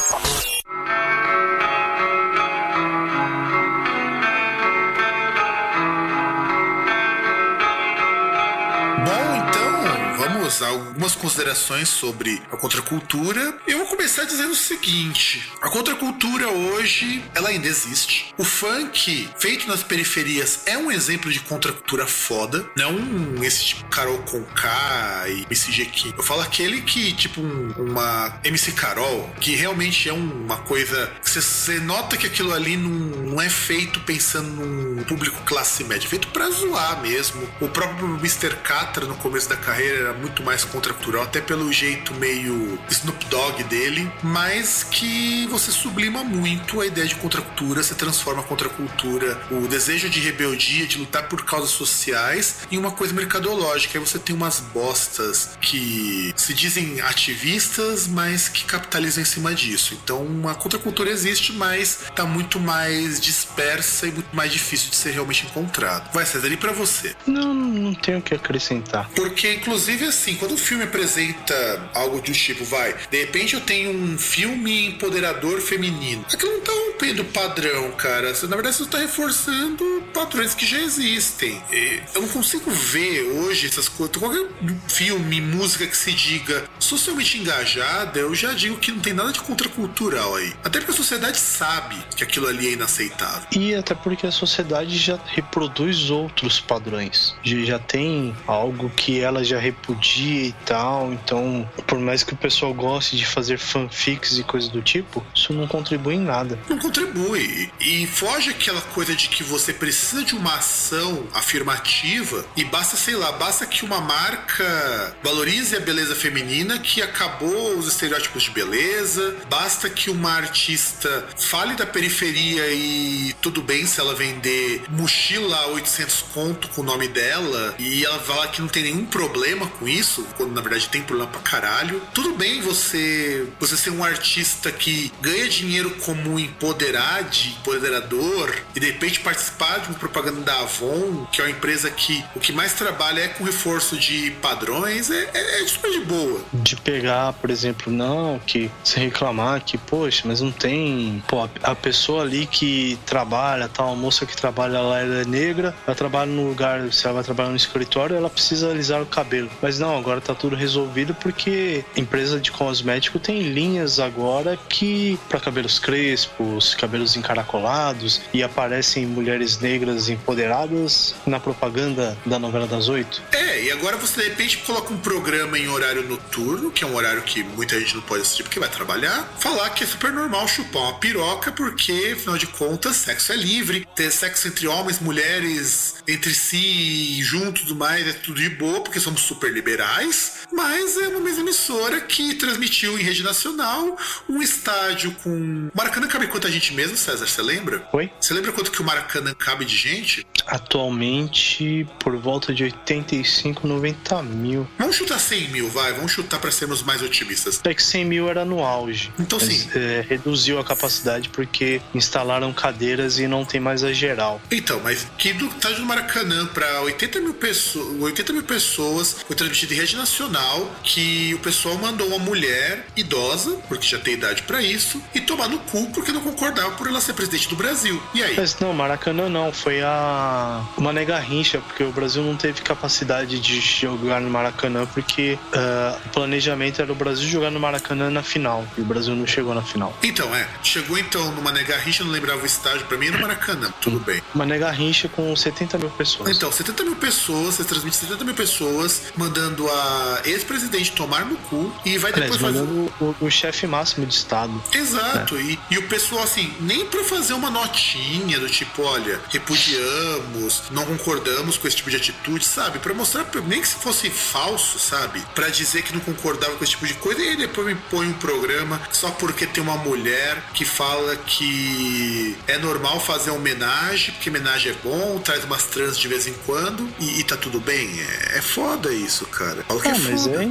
A algumas considerações sobre a contracultura. Eu vou começar dizendo o seguinte: a contracultura hoje, ela ainda existe. O funk feito nas periferias é um exemplo de contracultura foda, não esse tipo Carol Conká e MC Jequim. Eu falo aquele que, tipo, um- uma MC Carol, que realmente é um- uma coisa você nota que aquilo ali não, não é feito pensando num público classe média, é feito pra zoar mesmo. O próprio Mr. Catra no começo da carreira era muito mais contracultural, até pelo jeito meio Snoop Dogg dele, mas que você sublima muito a ideia de contracultura, você transforma a contracultura, o desejo de rebeldia, de lutar por causas sociais, em uma coisa mercadológica. Aí você tem umas bostas que se dizem ativistas, mas que capitalizam em cima disso. Então a contracultura existe, mas tá muito mais dispersa e muito mais difícil de ser realmente encontrado. Vai, César, e pra você? Não, não tenho o que acrescentar. Porque, inclusive, assim, quando o filme apresenta algo do tipo, vai, de repente eu tenho um filme empoderador feminino. Aquilo não tá rompendo o padrão, cara. Na verdade, você tá reforçando padrões que já existem. Eu não consigo ver hoje essas coisas. Qualquer filme, música que se diga socialmente engajada, eu já digo que não tem nada de contracultural aí. Até porque a sociedade sabe que aquilo ali é inaceitável. E até porque a sociedade já reproduz outros padrões. Já tem algo que ela já repudia e tal. Então, por mais que o pessoal goste de fazer fanfics e coisas do tipo, isso não contribui em nada. não contribui. E foge aquela coisa de que você precisa de uma ação afirmativa e basta, sei lá, basta que uma marca valorize a beleza feminina que acabou os estereótipos de beleza, basta que uma artista fale da periferia e tudo bem se ela vender mochila a 800 conto com o nome dela e ela fala que não tem nenhum problema com isso, quando na verdade tem problema pra caralho. Tudo bem você você ser um artista que ganha dinheiro como empoderado, empoderador e de repente participar de uma propaganda da Avon, que é uma empresa que o que mais trabalha é com reforço de padrões, é, é, é super de boa. De pegar, por exemplo, não, que se reclamar que, poxa, mas não tem. Pô, a- pessoa ali que trabalha, tal, a moça que trabalha lá, ela é negra, ela trabalha no lugar, se ela vai trabalhar no escritório, ela precisa alisar o cabelo. Mas não, agora tá tudo resolvido porque empresa de cosmético tem linhas agora que para cabelos crespos, cabelos encaracolados e aparecem mulheres negras empoderadas na propaganda da novela das oito. É, e agora você de repente coloca um programa em horário noturno, que é um horário que muita gente não pode assistir porque vai trabalhar, falar que é super normal chupar uma piroca porque, afinal de contas, sexo é livre, ter sexo entre homens, mulheres, entre si, junto tudo mais, é tudo de boa, porque somos super mas é uma mesma emissora que transmitiu em rede nacional um estádio com. Maracanã cabe quanta gente mesmo, César? Você lembra? Oi? Você lembra quanto que o Maracanã cabe de gente? Atualmente, por volta de 85, 90 mil. Vamos chutar 100 mil, vai, vamos chutar para sermos mais otimistas. Até que 100 mil era no auge. Então, Mas, sim. é, reduziu a capacidade porque instalaram cadeiras e não tem mais a geral. Então, mas que do estádio do Maracanã para 80 mil pessoas, 80 mil pessoas foi transmitido em rede nacional que o pessoal mandou uma mulher idosa, porque já tem idade para isso, e tomar no cu porque não concordava por ela ser presidente do Brasil. E aí? Mas não, Maracanã não, foi a Mané Garrincha, porque o Brasil não teve capacidade de jogar no Maracanã, porque ah, o planejamento era o Brasil jogar no Maracanã na final, e o Brasil não chegou na final. Então, é. Chegou então numa Negarrincha, não lembrava o estádio, para mim era no Maracanã. Tudo bem. Mané Garrincha com 70 mil pessoas. Então, 70 mil pessoas, você transmite 70 mil pessoas mandando mandando a ex-presidente tomar no cu e vai Aliás, depois fazer. mandando o, o chefe máximo de Estado. Exato, e, e o pessoal, assim, nem pra fazer uma notinha do tipo, olha, repudiamos, não concordamos com esse tipo de atitude, sabe? Pra mostrar, nem que se fosse falso, sabe? Pra dizer que não concordava com esse tipo de coisa, e aí depois me põe um programa só porque tem uma mulher que fala que é normal fazer homenagem, porque homenagem é bom, traz umas trans de vez em quando, e, e tá tudo bem. É, é foda isso, cara. Fala que Ah, mas é,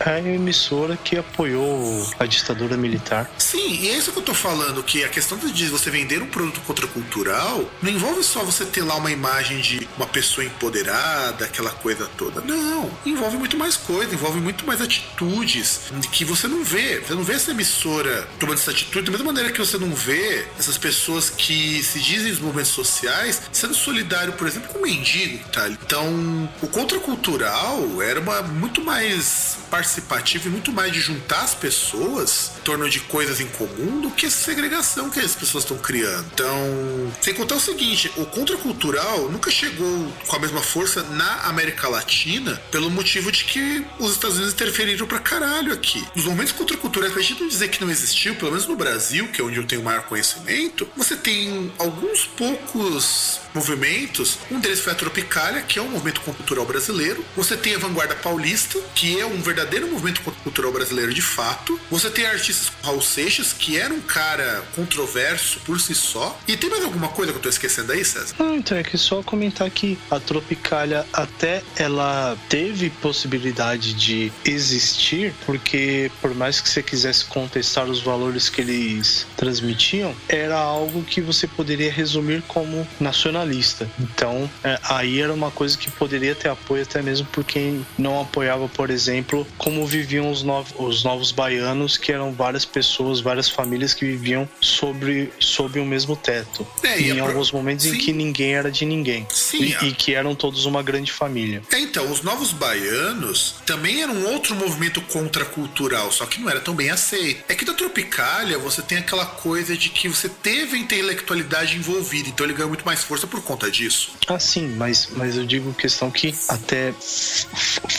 é a emissora que apoiou a ditadura militar. Sim, e é isso que eu tô falando, que a questão de você vender um produto contracultural não envolve só você ter lá uma imagem de uma pessoa empoderada, aquela coisa toda. Não, envolve muito mais coisa, envolve muito mais atitudes que você não vê. Você não vê essa emissora tomando essa atitude, da mesma maneira que você não vê essas pessoas que se dizem os movimentos sociais sendo solidário, por exemplo, com o mendigo, tá? Então, o contracultural era uma muito mais participativo e muito mais de juntar as pessoas em torno de coisas em comum do que essa segregação que as pessoas estão criando. Então, sem contar o seguinte, o contracultural nunca chegou com a mesma força na América Latina pelo motivo de que os Estados Unidos interferiram pra caralho aqui. Os movimentos contraculturais, pra gente não dizer que não existiu, pelo menos no Brasil, que é onde eu tenho maior conhecimento, você tem alguns poucos movimentos. Um deles foi a Tropicália, que é um movimento cultural brasileiro. Você tem a Vanguarda Paulista, que é um verdadeiro movimento cultural brasileiro de fato. Você tem artistas como Raul Seixas, que era um cara controverso por si só. E tem mais alguma coisa que eu tô esquecendo aí, César? Não, então é que só comentar que a Tropicália até ela teve possibilidade de existir, porque por mais que você quisesse contestar os valores que eles transmitiam, era algo que você poderia resumir como nacionalista. Então, é, aí era uma coisa que poderia ter apoio até mesmo por quem não apoiava, por exemplo, como viviam os, novos, os novos baianos, que eram várias pessoas, várias famílias que viviam sobre, sob o mesmo teto. É, e em pro- alguns momentos em Sim. que ninguém era de ninguém. Sim, E, e que eram todos uma grande família. É, então, os novos baianos também eram um outro movimento contracultural, só que não era tão bem aceito. É que da Tropicália você tem aquela coisa de que você teve a intelectualidade envolvida, então ele ganhou muito mais força por conta disso. Ah, sim, mas, mas eu digo questão que até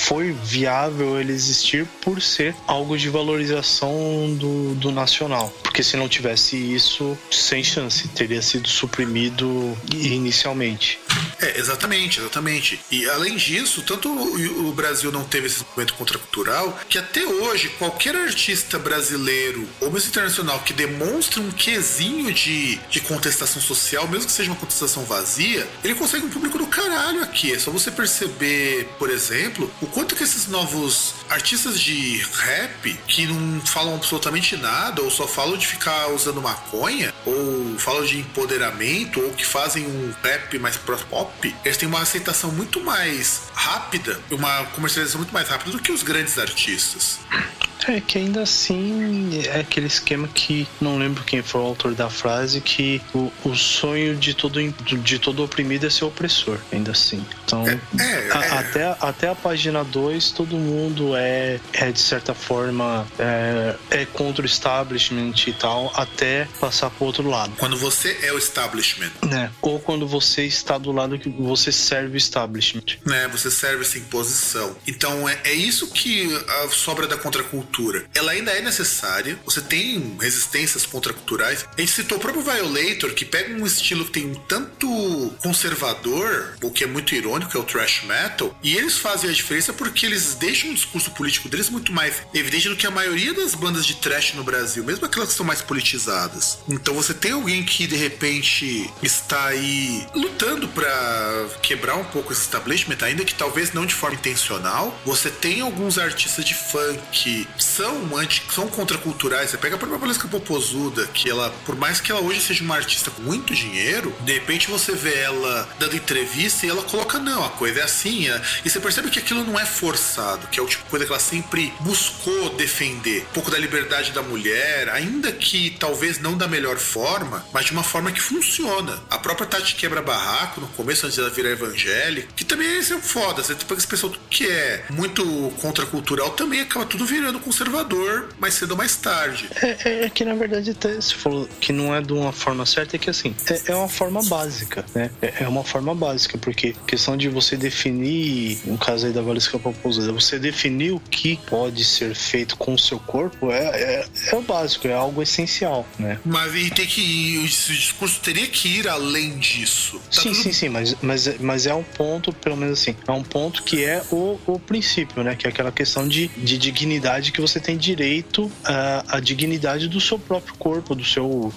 foi viável ele existir por ser algo de valorização do, do nacional. Porque se não tivesse isso, sem chance, teria sido suprimido inicialmente. É, exatamente, exatamente. E além disso, tanto o, Brasil não teve esse movimento contracultural que até hoje qualquer artista brasileiro ou mesmo internacional que demonstre um quesinho de, de contestação social, mesmo que seja uma contestação vazia, ele consegue um público do caralho aqui. É só você perceber, por exemplo, o quanto que esses novos artistas de rap que não falam absolutamente nada ou só falam de ficar usando maconha ou falam de empoderamento ou que fazem um rap mais pro pop, eles têm uma aceitação muito mais rápida, uma comercialização muito mais rápida do que os grandes artistas. É que ainda assim é aquele esquema que não lembro quem foi o autor da frase que o, o sonho de todo de todo oprimido é ser opressor, ainda assim. Então, é, a- é. até até a página 2 todo mundo é é de certa forma é, é contra o establishment e tal, até passar pro outro lado. Quando você é o establishment, né? Ou quando você está do lado que você serve o establishment. né? Você serve essa imposição. Então é, é isso que a sobra da contracultura. Ela ainda é necessária. Você tem resistências contraculturais. A gente citou o próprio Violator, que pega um estilo que tem um tanto conservador, o que é muito irônico, é o thrash metal, e eles fazem a diferença porque eles deixam o discurso político deles muito mais evidente do que a maioria das bandas de thrash no Brasil, mesmo aquelas que são mais politizadas. Então você tem alguém que de repente está aí lutando pra quebrar um pouco esse establishment, ainda que talvez não de forma intencional. Você tem alguns artistas de funk que são anti, são contraculturais. Você pega a própria Valesca Popozuda, que ela, por mais que ela hoje seja uma artista com muito dinheiro, de repente você vê ela dando entrevista e ela coloca, não, a coisa é assim. é- E você percebe que aquilo não é forçado, que é o tipo de coisa que ela sempre buscou defender. Um pouco da liberdade da mulher, ainda que talvez não da melhor forma, mas de uma forma que funciona. A própria Tati Quebra Barraco, no começo, antes dela virar evangélica, que também é isso é foda. Você pega esse pessoal que é muito contracultural, também acaba tudo virando conservador mais cedo ou mais tarde. É, é que na verdade até se falou que não é de uma forma certa, é que assim, é, é uma forma básica, né? É, é uma forma básica, porque questão de você definir, no caso aí da Valesca Paposa, você definir o que pode ser feito com o seu corpo é, é, é o básico, é algo essencial, né? Mas e tem que ir, esse discurso teria que ir além disso. Tá sim, tudo- sim, sim, mas, mas, mas é um ponto, pelo menos assim, é um ponto que é o, o princípio, né? Que é aquela questão de, de dignidade que você tem direito à, à dignidade do seu próprio corpo, do seu.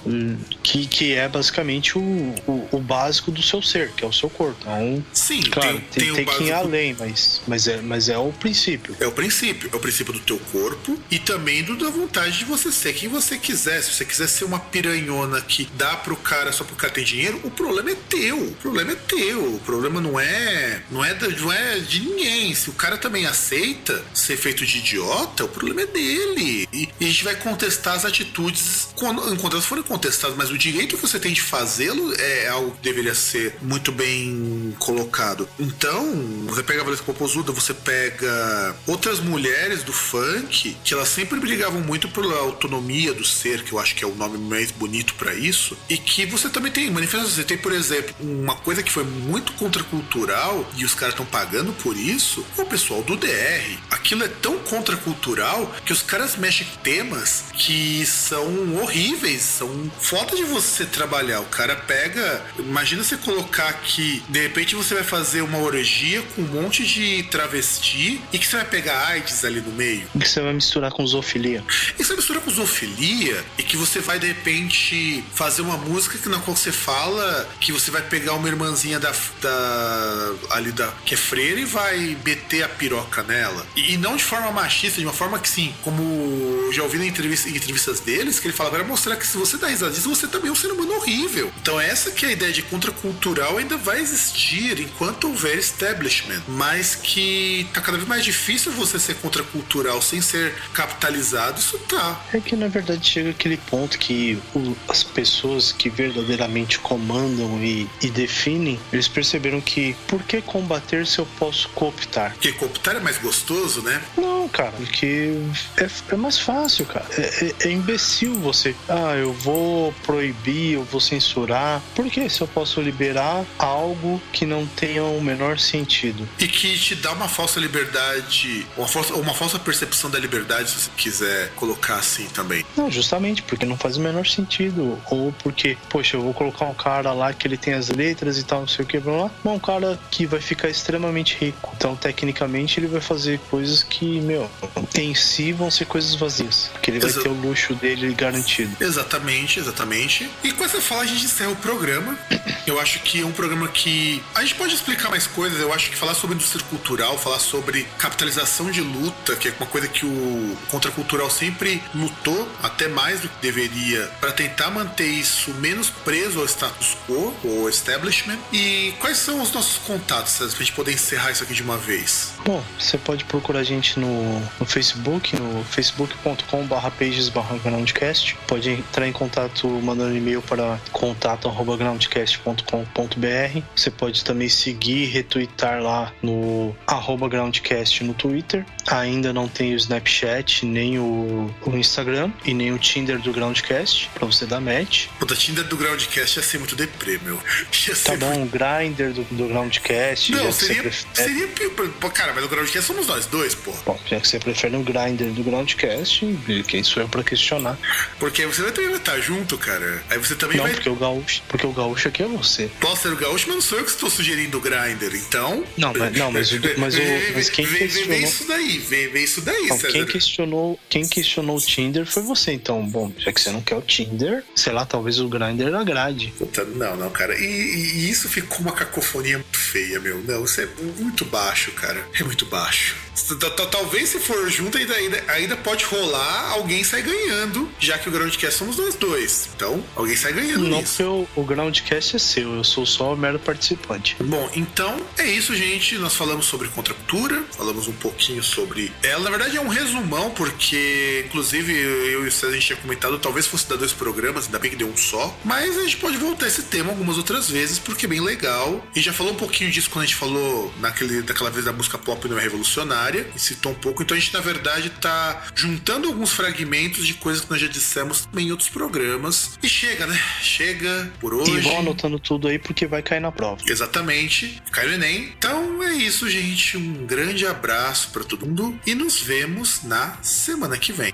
que, que é basicamente o, o, o básico do seu ser, que é o seu corpo. Então, Sim, claro, tem, tem, tem, tem que ir além, mas, mas, é, mas é o princípio. É o princípio, é o princípio do teu corpo e também do da vontade de você ser quem você quiser. Se você quiser ser uma piranhona que dá pro cara só porque o cara tem dinheiro, o problema é teu. O problema é teu. O problema não é, não é, não é de ninguém. Se o cara também aceita ser feito de idiota, o problema é dele. E, e a gente vai contestar as atitudes quando, enquanto elas forem contestadas, mas o direito que você tem de fazê-lo é algo que deveria ser muito bem colocado. Então, você pega a Valesca Popozuda, você pega outras mulheres do funk que elas sempre brigavam muito pela autonomia do ser, que eu acho que é o nome mais bonito pra isso, e que você também tem manifestações. Você tem, por exemplo, uma coisa que foi muito contracultural e os caras estão pagando por isso, é o pessoal do DR. Aquilo é tão contracultural que os caras mexem temas que são horríveis, são foda de você trabalhar. O cara pega, imagina você colocar que de repente você vai fazer uma orgia com um monte de travesti e que você vai pegar AIDS ali no meio. O que você vai misturar com zoofilia? E você mistura com zoofilia e que você vai de repente fazer uma música que na qual você fala que você vai pegar uma irmãzinha da, da ali da que é freira e vai meter a piroca nela. E, e não de forma machista, de uma forma que sim, como já ouvi na entrevista, em entrevistas deles, que ele fala, vai mostrar que se você dá risada disso, você também é um ser humano horrível. Então essa que é a ideia de contracultural ainda vai existir enquanto houver establishment, mas que tá cada vez mais difícil você ser contracultural sem ser capitalizado, isso tá. É que na verdade chega aquele ponto que o- as pessoas que verdadeiramente comandam e, e definem, eles perceberam que por que combater se eu posso cooptar? Porque cooptar é mais gostoso, né? Não, cara, porque é, é mais fácil, cara. É, é- é imbecil você. Ah, eu vou proibir, eu vou censurar. Por que se eu posso liberar algo que não tenha o menor sentido? E que te dá uma falsa liberdade, uma falsa, uma falsa percepção da liberdade, se você quiser colocar assim também. Não, justamente porque não faz o menor sentido. Ou porque, poxa, eu vou colocar um cara lá que ele tem as letras e tal, sei o que, blá blá. Mas um cara que vai ficar extremamente rico. Então, tecnicamente, ele vai fazer coisas que, meu, em si vão ser coisas vazias. Porque ele vai Exa- ter o luxo dele garantido. Exatamente, exatamente. E com essa fala a gente encerra o programa. Eu acho que é um programa que. A gente pode explicar mais coisas. Eu acho que falar sobre indústria cultural, falar sobre capitalização de luta, que é uma coisa que o contracultural sempre lutou, até mais do que deveria, para tentar manter isso menos preso ao status quo, ou establishment. E quais são os nossos contatos, César, pra gente poder encerrar isso aqui de uma vez? Bom, você pode procurar a gente no, no Facebook, no facebook.com.br pages groundcast. Pode entrar em contato mandando e-mail para contato.groundcast.com.br. Você pode também seguir e retweetar lá no arroba groundcast no Twitter. Ainda não tem o Snapchat, nem o, o Instagram e nem o Tinder do Groundcast para você dar match. Puta, Tinder do Groundcast ia ser muito deprê, meu. Ia ser Tá bom, o Grindr do, do Groundcast, Não, seria, prefere. seria. Pô, Cara, mas o Groundcast somos nós dois, pô. Bom, já que você prefere o Grindr do Groundcast, quem sou eu pra questionar? Porque você vai também estar junto, cara. Aí você também Não, vai. porque o gaúcho, porque o gaúcho aqui é você. Posso ser o gaúcho, mas não sou eu que estou sugerindo o Grindr, então. Não, mas- não, mas o- mas o- mas quem vê- questionou- isso daí, vê, vê isso daí, Não, quem questionou, quem questionou o Tinder foi você, então. Bom, já que você não quer o Tinder, sei lá, talvez o Grindr agrade. Puta, Não, não, cara. E, e- isso ficou uma cacofonia feia, meu. Não, isso é muito baixo, cara. É muito baixo. Talvez se for junto, ainda, ainda, ainda pode rolar alguém sai ganhando, já que o Groundcast somos nós dois. Então, alguém sai ganhando Não, nisso. porque o, o Groundcast é seu, eu sou só o mero participante. Bom, então é isso, gente. Nós falamos sobre contracultura, falamos um pouquinho sobre ela. Na verdade, é um resumão, porque, inclusive, eu e o César a gente tinha comentado, talvez fosse dar dois programas, ainda bem que deu um só. Mas a gente pode voltar a esse tema algumas outras vezes, porque é bem legal. E já falou um pouquinho disso quando a gente falou naquele, daquela vez da música pop não é revolucionária. Área e citou um pouco. Então a gente, na verdade, tá juntando alguns fragmentos de coisas que nós já dissemos em outros programas. E chega, né? Chega por hoje. E vão anotando tudo aí porque vai cair na prova. Exatamente. Cai no Enem. Então é isso, gente. Um grande abraço para todo mundo e nos vemos na semana que vem.